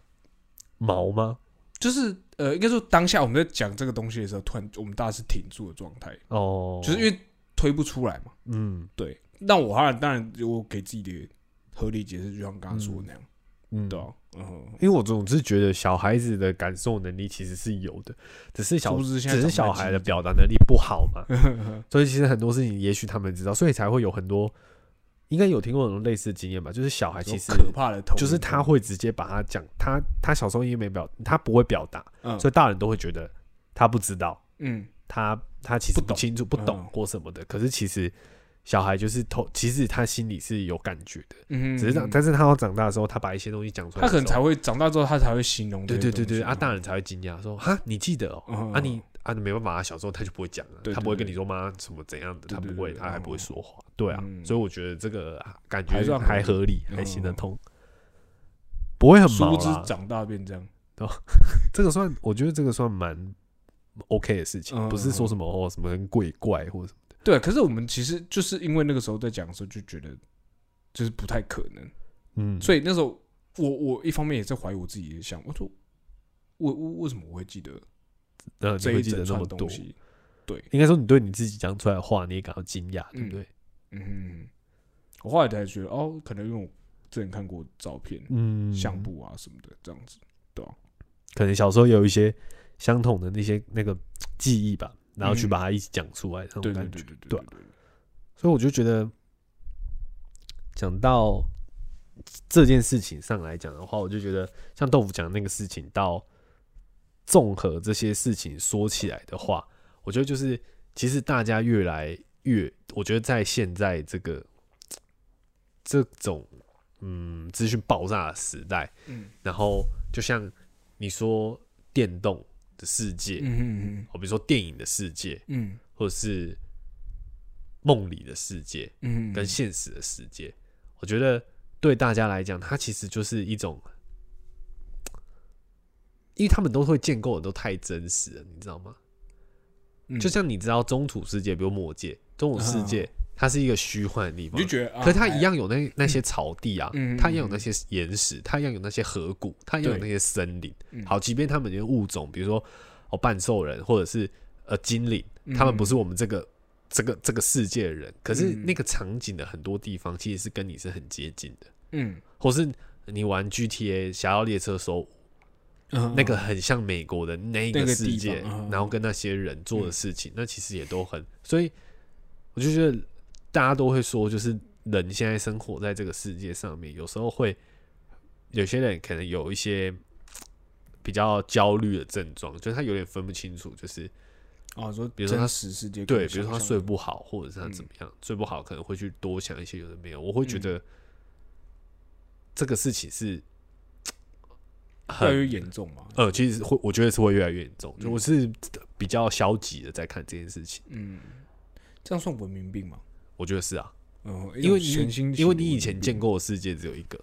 毛吗？就是呃，应该说当下我们在讲这个东西的时候，突然我们大家是停住的状态，哦，就是因为推不出来嘛。嗯对，那我当然当然我给自己的合理解释，就像刚刚说的那样，嗯，对啊，嗯，因为我总是觉得小孩子的感受能力其实是有的，只是小只是小孩的表达能力不好嘛，所以其实很多事情也许他们知道，所以才会有很多，应该有听过很多类似的经验吧，就是小孩其实可怕的头，就是他，会直接把他讲，他他小时候因为没表，他不会表达，嗯所以大人都会觉得他不知道，嗯，他他其实不懂清楚、不懂嗯。或什么的。可是其实小孩就是偷，其实他心里是有感觉的，嗯，只是长，但是他要长大的时候，他把一些东西讲出来他可能才会长大之后，他才会形容。对对对对啊，大人才会惊讶说哈，你记得哦，嗯啊你啊你没办法，他小时候他就不会讲了，他不会跟你说妈什么怎样的，他不会，他还不会嗯说话，对啊，嗯所以我觉得这个啊感觉还算还合理，还嗯行得通，不会很殊毛啦。长大变这样，对吧 这个算，我觉得这个算蛮 OK 的事情，嗯不是说什么哦什么很鬼怪或者什么的。对。可是我们其实就是因为那个时候在讲的时候，就觉得就是不太可能，嗯，所以那时候我我一方面也在怀疑我自己的想，我说我我为什么我会记得呃，你会这一整记得那么多串东，西？对，应该说你对你自己讲出来的话，你也感到惊讶，对不对？嗯，我后来才觉得哦，可能因为我之前看过照片、嗯，相簿啊什么的，这样子。对可能小时候有一些相同的那些那个记忆吧，然后去嗯。把它一起讲出来，这种感觉。对所以我就觉得，讲到这件事情上来讲的话，我就觉得像豆腐讲那个事情，到综合这些事情说起来的话，我觉得就是其实大家越来越，我觉得在现在这个这种嗯资讯爆炸的时代，嗯。然后就像你说电动的世界，嗯嗯哦，比如说电影的世界，嗯。或者是梦里的世界，嗯，跟现实的世界，我觉得对大家来讲，它其实就是一种，因为他们都会建构的都太真实了，你知道吗？嗯。就像你知道中土世界，比如魔界，中土世界它是一个虚幻的地方。你就，觉得，啊可是它一样有那那些草地啊，嗯它一样有那些岩石，它一样有那些河谷，它一样有那些森林。嗯。好，即便他们的物种，比如说哦半兽人或者是呃精灵，他们不是我们这个这个这个世界的人，可是嗯那个场景的很多地方其实是跟你是很接近的，嗯。或是你玩 GTA《侠盗猎车手五》嗯。那个很像美国的那那个世界，然后跟那些人做的事情，那其实也都很，所以我就觉得大家都会说，就是人现在生活在这个世界上面，有时候会有些人可能有一些比较焦虑的症状，就是他有点分不清楚，就是哦，说比如说他真实世界对，比如说他睡不好，或者是他怎么样，睡不好可能会去多想一些有的没有。我会觉得这个事情是越来越严重嘛。呃，其实会，我觉得是会越来越严重。就我是比较消极的在看这件事情，嗯，这样算文明病吗？我觉得是啊，嗯，因为你因为你以前见过的世界只有一个，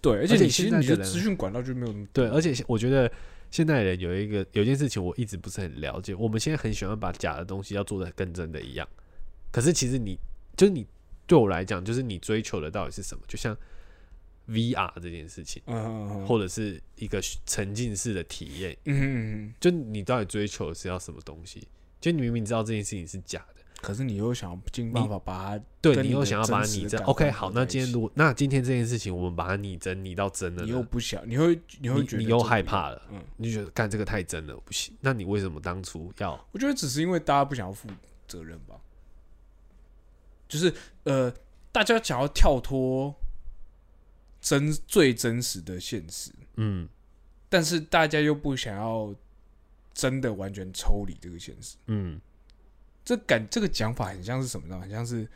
对，而且你其实现在的人你的资讯管道就没有那么对，而且我觉得现代人有一个有一件事情我一直不是很了解，我们现在很喜欢把假的东西要做的跟真的一样，可是其实你就是你对我来讲，就是你追求的到底是什么？就像 VR 这件事情，嗯或者是一个沉浸式的体验，嗯就你到底追求的是要什么东西？就你明明知道这件事情是假的，可是你又想要尽办法把它，对你又想要把它拟真。OK，好，那今天如果那今天这件事情我们把它拟真拟到真的你又，不想，你会你会你你又觉得这不一样害怕了嗯，你就觉得干这个太真了，不行。那你为什么当初要？我觉得只是因为大家不想要负责任吧，就是呃，大家想要跳脱真最真实的现实，嗯但是大家又不想要真的完全抽离这个现实。嗯这感这个讲法很像是什么呢？很像是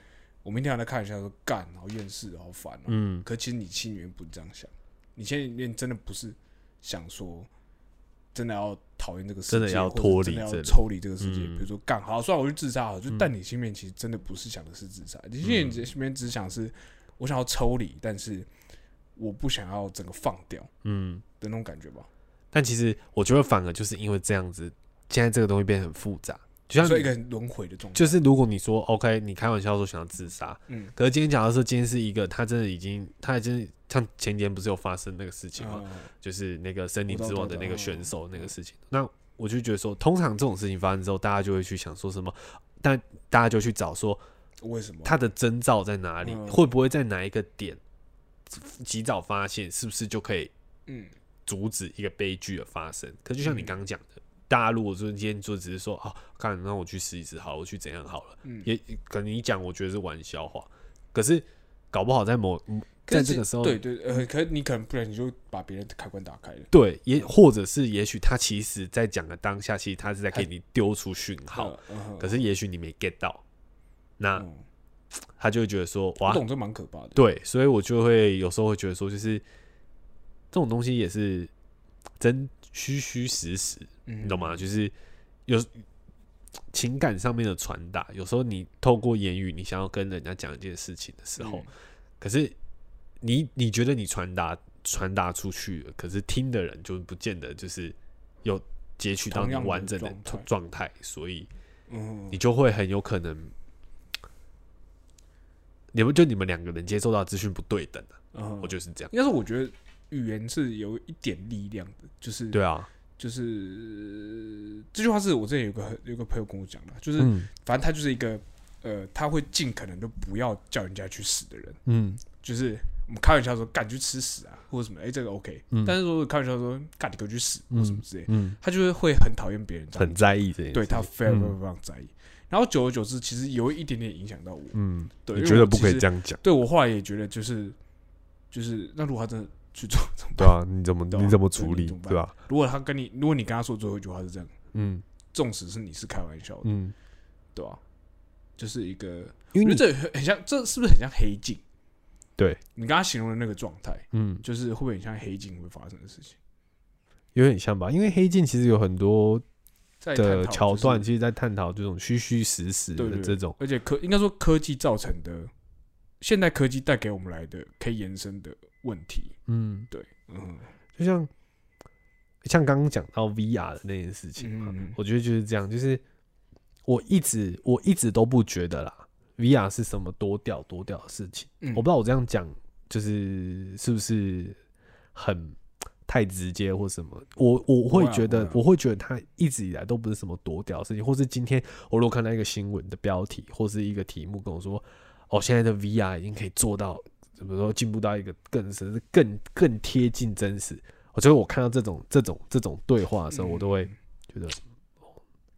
我明天还在开玩笑说干，好厌世，好烦哦、嗯可其实你心里面不是这样想，你心里面真的不是想说真的要讨厌这个世界，真的要脱离真的要这里抽离这个世界。嗯比如说干好，算了我去自杀好了，就嗯但你心里面其实真的不是想的是自杀，你心里面心里面只想是我想要抽离，但是我不想要整个放掉嗯。的那种感觉吧。但其实我觉得反而就是因为这样子，现在这个东西变得很复杂。就像一个很轮回的状态，就是如果你说 OK，你开玩笑说想要自杀，嗯，可是今天假如说今天是一个他真的已经，他已经像前几天不是有发生那个事情吗？嗯就是那个森林之王的那个选手那个事情。那我就觉得说，通常这种事情发生之后，大家就会去想说什么，但大家就去找说为什么？他的征兆在哪里，嗯会不会在哪一个点及早发现，是不是就可以嗯阻止一个悲剧的发生？可就像你嗯刚刚讲的。大家如果说今天就只是说啊，看，那我去试一试好，我去怎样好了，嗯，也可能你讲，我觉得是玩笑话，可是搞不好在某在这个时候，对对呃，可是你可能不然你就把别人的开关打开了。对，也或者是也许他其实在讲的当下，其实他是在给你丢出讯号，可是也许你没 get 到，那嗯他就会觉得说哇，我懂这蛮可怕的。对，所以我就会有时候会觉得说，就是这种东西也是真虚虚实实，嗯，你懂吗？就是有情感上面的传达，有时候你透过言语，你想要跟人家讲一件事情的时候，嗯。可是你你觉得你传达传达出去了，可是听的人就不见得就是有截取到你完整的状态，所以嗯，你就会很有可能，你们就你们两个人接受到资讯不对等啊嗯，我就是这样。但是我觉得语言是有一点力量的，就是对啊，就是这句话是我之前有个有个朋友跟我讲的，就是嗯反正他就是一个呃，他会尽可能都不要叫人家去死的人，嗯就是我们开玩笑说干去吃屎啊，或者什么，哎、这个 OK，、嗯但是如果开玩笑说干你给我去死或什么之类，嗯，他就是会很讨厌别人这样很在意这件事，对他非常非嗯常非常在意。然后久而久之，其实有一点点影响到我。嗯，对，你因为觉得不可以实这样讲？对我后来也觉得，就是就是，那如果他真的去做，对啊，你怎么啊你怎么处理，对吧？如果他跟你，如果你跟他说最后一句话是这样，嗯。纵使是你是开玩笑的，嗯，对吧、就是一个，因为这很很像，这是不是很像黑镜？对。你刚刚形容的那个状态，嗯。就是会不会很像黑镜会发生的事情？有点像吧，因为黑镜其实有很多的桥段，其实在探讨这种虚虚实实的这种，而且科应该说科技造成的，现代科技带给我们来的可以延伸的问题，嗯，对，嗯就像像刚刚讲到 VR 的那件事情嘛，嗯嗯我觉得就是这样，就是我一直我一直都不觉得啦，VR 是什么多屌多屌的事情。嗯，我不知道我这样讲就是是不是很太直接或什么。我我会觉得，我会觉得他一直以来都不是什么多屌的事情，或是今天我如果看到一个新闻的标题或是一个题目跟我说，哦，现在的 VR 已经可以做到，比如说进步到一个更甚至更更贴近真实。我觉得我看到这种这种这种对话的时候，我都会觉得，哦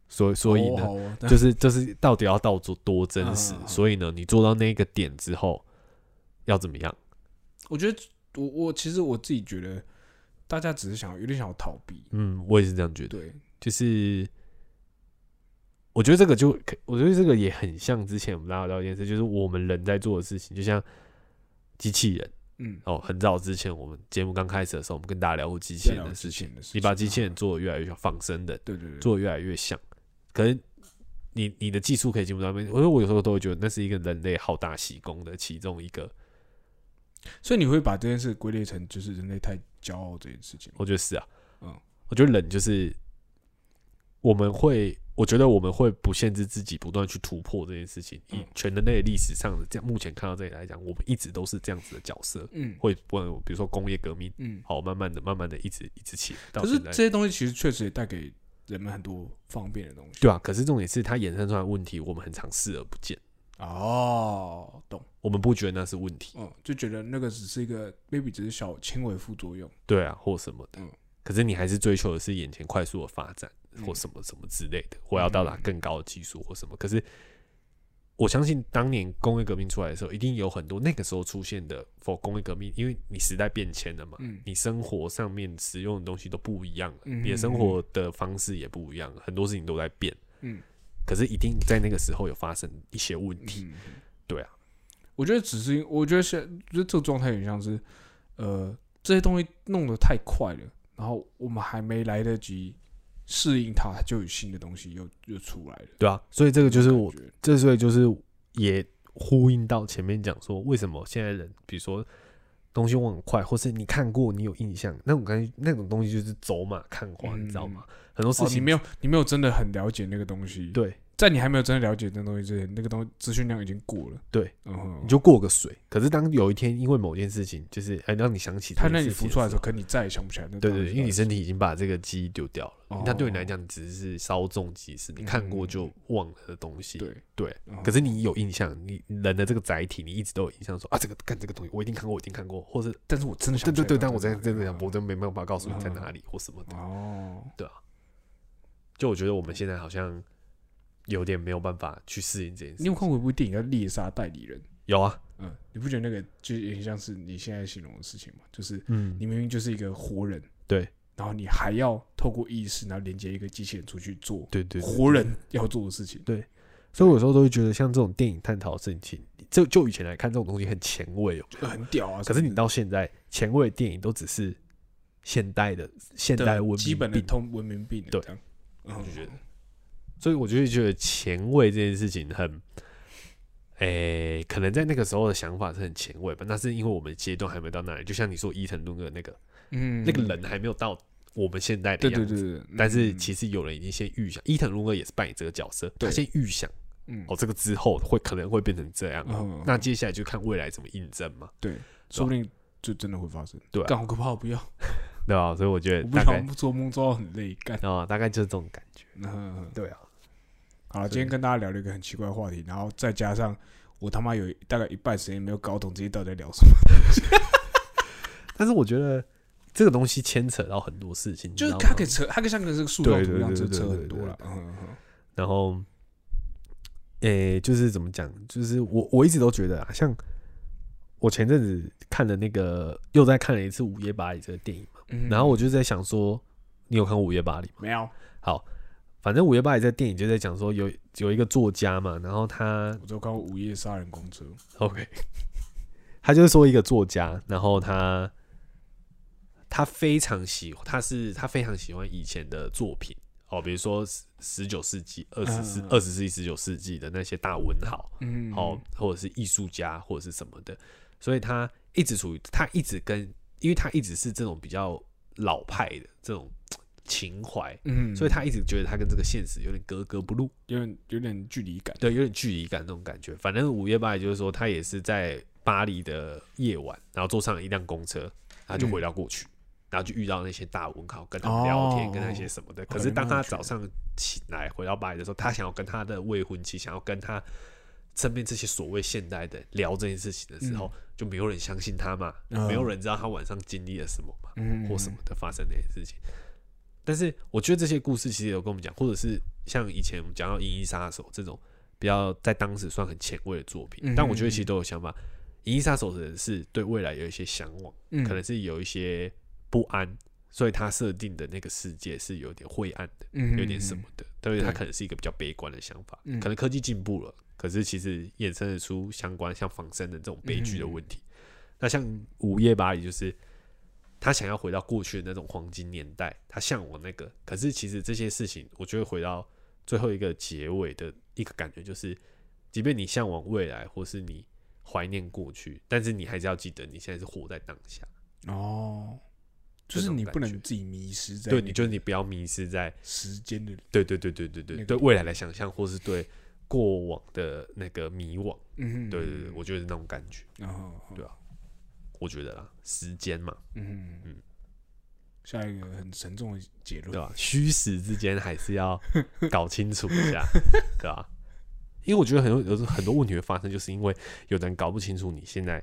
所以所以呢，就是就是到底要到做多真实所以呢，你做到那个点之后要怎么样？我觉得我我其实我自己觉得，大家只是想有点想要逃避，嗯，我也是这样觉得。对，就是我觉得这个就可，我觉得这个也很像之前我们大家聊一件事，就是我们人在做的事情，就像机器人嗯，哦。很早之前我们节目刚开始的时候，我们跟大家聊过机器人的事情。你把机器人做的越来越像仿生的，对对对，做的越来越像，可能你你的技术可以进步到那边。我说我有时候都会觉得那是一个人类好大喜功的其中一个，所以你会把这件事归类成就是人类太骄傲这件事情。我觉得是啊，嗯，我觉得人就是我们会，我觉得我们会不限制自己，不断去突破这件事情。以嗯全人类历史上的这样，目前看到这里来讲，我们一直都是这样子的角色，嗯会不比如说工业革命，嗯，好，慢慢的、慢慢的，一直一直起可是这。些东西其实确实也带给人们很多方便的东西。对啊，可是重点是它衍生出来的问题，我们很常视而不见，哦，懂，我们不觉得那是问题，嗯，就觉得那个只是一个 maybe 只是小轻微副作用。对啊，或什么的。嗯可是你还是追求的是眼前快速的发展，嗯或什么什么之类的，或要到达更高的技术或什么。可是我相信当年工业革命出来的时候，一定有很多那个时候出现的 for 工业革命，因为你时代变迁了嘛，嗯。你生活上面使用的东西都不一样了，嗯你的生活的方式也不一样了，很多事情都在变。嗯。可是一定在那个时候有发生一些问题，嗯，对啊，我觉得只是因，我觉得现，觉得这个状态有点像是，呃，这些东西弄得太快了，然后我们还没来得及适应它，就有新的东西又又出来了。对啊，所以这个就是我这所以就是也呼应到前面讲说，为什么现在人，比如说东西忘很快，或是你看过你有印象，那种感觉那种东西就是走马看花，你知道吗？很多事哦，情、你没有你没有真的很了解那个东西，，对，在你还没有真的了解那个东西之前，那个东西资讯量已经过了。对，嗯，你就过个水。可是当有一天因为某件事情，就是哎让你想起这它那你浮出来的时候，候，可你再也想不起来那对对，对因为你身体已经把这个记忆丢掉了，哦。那对你来讲只是稍纵即逝，你看过就忘了的东西。对。可是你有印象，你人的这个载体，你一直都有印象说啊，这个干这个东西我一定看过，我一定看过，或是但是我真的想对对但我真在的真的想，我真没办法告诉你在嗯。哪里或什么的。哦，就我觉得我们现在好像有点没有办法去适应这件事。你有看过一部电影叫《猎杀代理人》？有啊，嗯，你不觉得那个就有点像是你现在形容的事情吗？就是嗯，你明明就是一个活人，对，然后你还要透过意识，然后连接一个机器人出去做对对，活人要做的事情。对所以我有时候都会觉得，像这种电影探讨的事情，就就以前来看，这种东西很前卫哦。就很屌啊！可是你到现在，前卫的电影都只是现代的现代文明基本的病通文明病，对这样，嗯我就觉得所以我就会觉得前卫这件事情很，诶、可能在那个时候的想法是很前卫吧。那是因为我们阶段还没到那里，就像你说伊藤润二那个、嗯，那个人还没有到我们现在的对样子。对对对，但是嗯其实有人已经先预想，伊藤润二也是扮演这个角色，他先预想嗯哦，这个之后会可能会变成这样，嗯那接下来就看未来怎么印证嘛，对，说不定就真的会发生。对啊干好可怕，我不要，对吧？所以我觉得大概想做梦做到很累，干。啊、大概就是这种感觉。嗯，对啊，好了，今天跟大家聊了一个很奇怪的话题，然后再加上我他妈有大概一半时间没有搞懂这些到底在聊什么。但是我觉得这个东西牵扯到很多事情，就是它可以扯，它可以像个这个塑造图一样，就扯很多了。嗯嗯嗯然后，诶、就是怎么讲？就是我我一直都觉得啊，像我前阵子看的那个，又在看了一次《午夜巴黎》这个电影嘛，嗯然后我就在想说，你有看过《午夜巴黎》吗？没有，好，反正《午夜巴黎》在电影就在讲说有有一个作家嘛，然后他我只有看过《午夜杀人公车》。OK，他就是说一个作家，然后他他非常喜，他是他非常喜欢以前的作品哦，比如说十九世纪、二十世嗯、二十世纪、十九世纪的那些大文豪，嗯，哦，或者是艺术家或者是什么的，所以他一直处于他一直跟，因为他一直是这种比较老派的这种情怀，嗯，所以他一直觉得他跟这个现实有点格格不入。有点有点距离感。对，有点距离感那种感觉。反正午夜巴黎就是说，他也是在巴黎的夜晚，然后坐上了一辆公车，然后就回到过去，然后就遇到那些大文豪，跟他们聊天，哦跟那些什么的。哦可是当他早上起来回到巴黎的时候，他想要跟他的未婚妻，想要跟他身边这些所谓现代的聊这件事情的时候，就没有人相信他嘛，嗯没有人知道他晚上经历了什么嘛。嗯，或什么的发生那些事情。但是我觉得这些故事其实有跟我们讲，或者是像以前我们讲到《银翼杀手》这种比较在当时算很前卫的作品，嗯但我觉得其实都有想法。《银翼杀手》的人是对未来有一些向往，嗯可能是有一些不安，所以他设定的那个世界是有点灰暗的，嗯有点什么的，但是他可能是一个比较悲观的想法。嗯可能科技进步了，可是其实衍生得出相关像仿生的这种悲剧的问题。那像《午夜巴黎》就是他想要回到过去的那种黄金年代，他向往那个。可是其实这些事情，我觉得回到最后一个结尾的一个感觉，就是，即便你向往未来，或是你怀念过去，但是你还是要记得你现在是活在当下。哦，就是你不能自己迷失在对，你就是你不要迷失在时间的，对对对对对对那个对未来的想象，或是对过往的那个迷惘。嗯，对对对，我觉得是那种感觉。然后对啊我觉得啦，时间嘛，嗯。嗯。下一个很沉重的结论，对吧？虚实之间还是要 搞清楚一下，对吧？因为我觉得很多有时候很多问题会发生，就是因为有的人搞不清楚你现在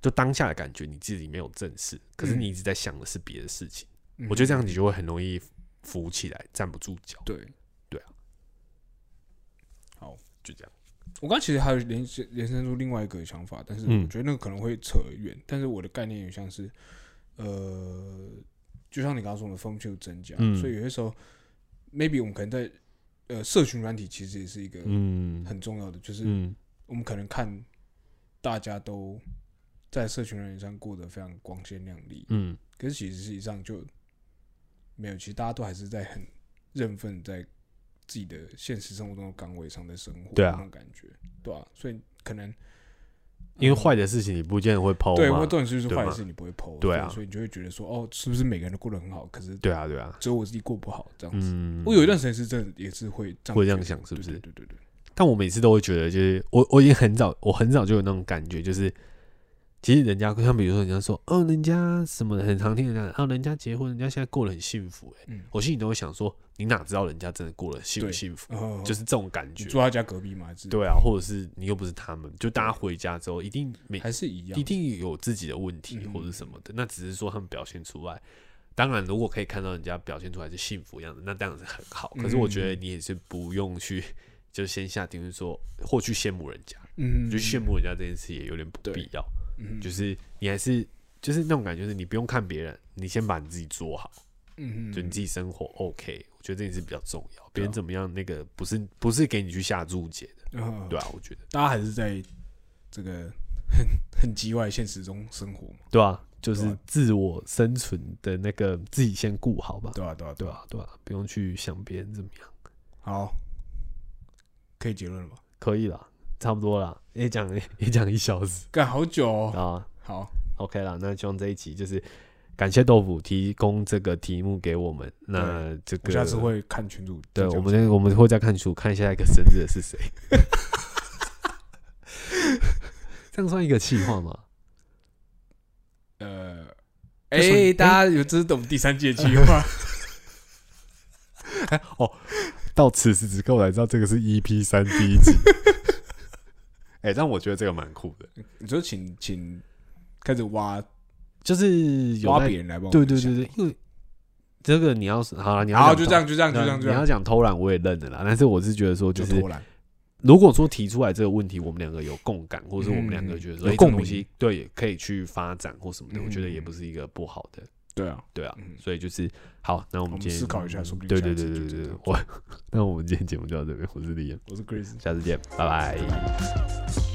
就当下的感觉，你自己没有正视，可是嗯。你一直在想的是别的事情。嗯。我觉得这样你就会很容易浮起来，站不住脚，对。对啊，好，就这样。我刚其实还有连延伸出另外一个想法，但是嗯。我觉得那个可能会扯远。但是我的概念也像是，呃，就像你刚刚说的风险增加，嗯。所以有些时候，maybe 我们可能在呃社群软体其实也是一个嗯。很重要的，就是嗯。我们可能看大家都在社群软体上过得非常光鲜亮丽，嗯。可是其实实际上就没有，其实大家都还是在很认份在自己的现实生活中的岗位上的生活，对啊。那种感觉，对啊，所以可能因为呃坏的事情你不见得会抛对，嘛或，重点是就是坏的事你不会抛，对啊所以你就会觉得说，哦，是不是每个人都过得很好，可是对啊对啊，只有我自己过不好这样子。嗯，我有一段时间是真的也是会这样会这样想是不是对对对对对，但我每次都会觉得，就是我我已经很早，我很早就有那种感觉，就是其实人家像比如说人家说，哦，人家什么很常听人家讲，哦，人家结婚，人家现在过得很幸福，哎，嗯，我心里都会想说，你哪知道人家真的过得幸不幸福？呃就是这种感觉，住他家隔壁嘛，对啊，或者是你又不是他们，就大家回家之后一定每还是一样一，定有自己的问题嗯或者什么的，那只是说他们表现出来。当然，如果可以看到人家表现出来是幸福样子，那当然是很好。可是我觉得嗯你也是不用去，就先下定论说或去羡慕人家，嗯，就羡慕人家这件事也有点不必要。嗯，就是你还是就是那种感觉，就是你不用看别人，你先把你自己做好，嗯，就你自己生活 OK。我觉得这件事比较重要，别啊。人怎么样那个不是不是给你去下注解的，嗯对啊，我觉得。大家还是在这个 很很叽外现实中生活嘛，对啊，就是自我生存的那个自己先顾好吧。对啊，对啊，啊。对啊，对啊，不用去想别人怎么样，好，可以结论了吧？可以啦，差不多啦，也讲 也讲一小时干好久哦。啊好，，OK 啦，那希望这一集就是感谢豆腐提供这个题目给我们，那这个下次会看群主。对，我们我们会再看书，看下一个生日的是谁，这样算一个气话吗？呃，哎，大家有知道我们第三季的计划？哦到此时此刻我才知道这个是 EP 三第一集。哎、但我觉得这个蛮酷的，你说请请开始挖就是有挖别人来帮对对对对，因为这个你要是好了，你要好，就这样，就这样，就这样，你要，讲偷懒，我也认了啦。但是我是觉得说，就是就偷懒。如果说提出来这个问题，我们两个有共感，或者是我们两个嗯觉得说，共鸣个东西对可以去发展或什么的，嗯我觉得也不是一个不好的，对啊，对啊。嗯所以就是好，那我我们们今天思考一下，说不定对下一次对对对对我 那我们今天节目就到这边，我是李岩，我是 Chris。下次见，拜拜。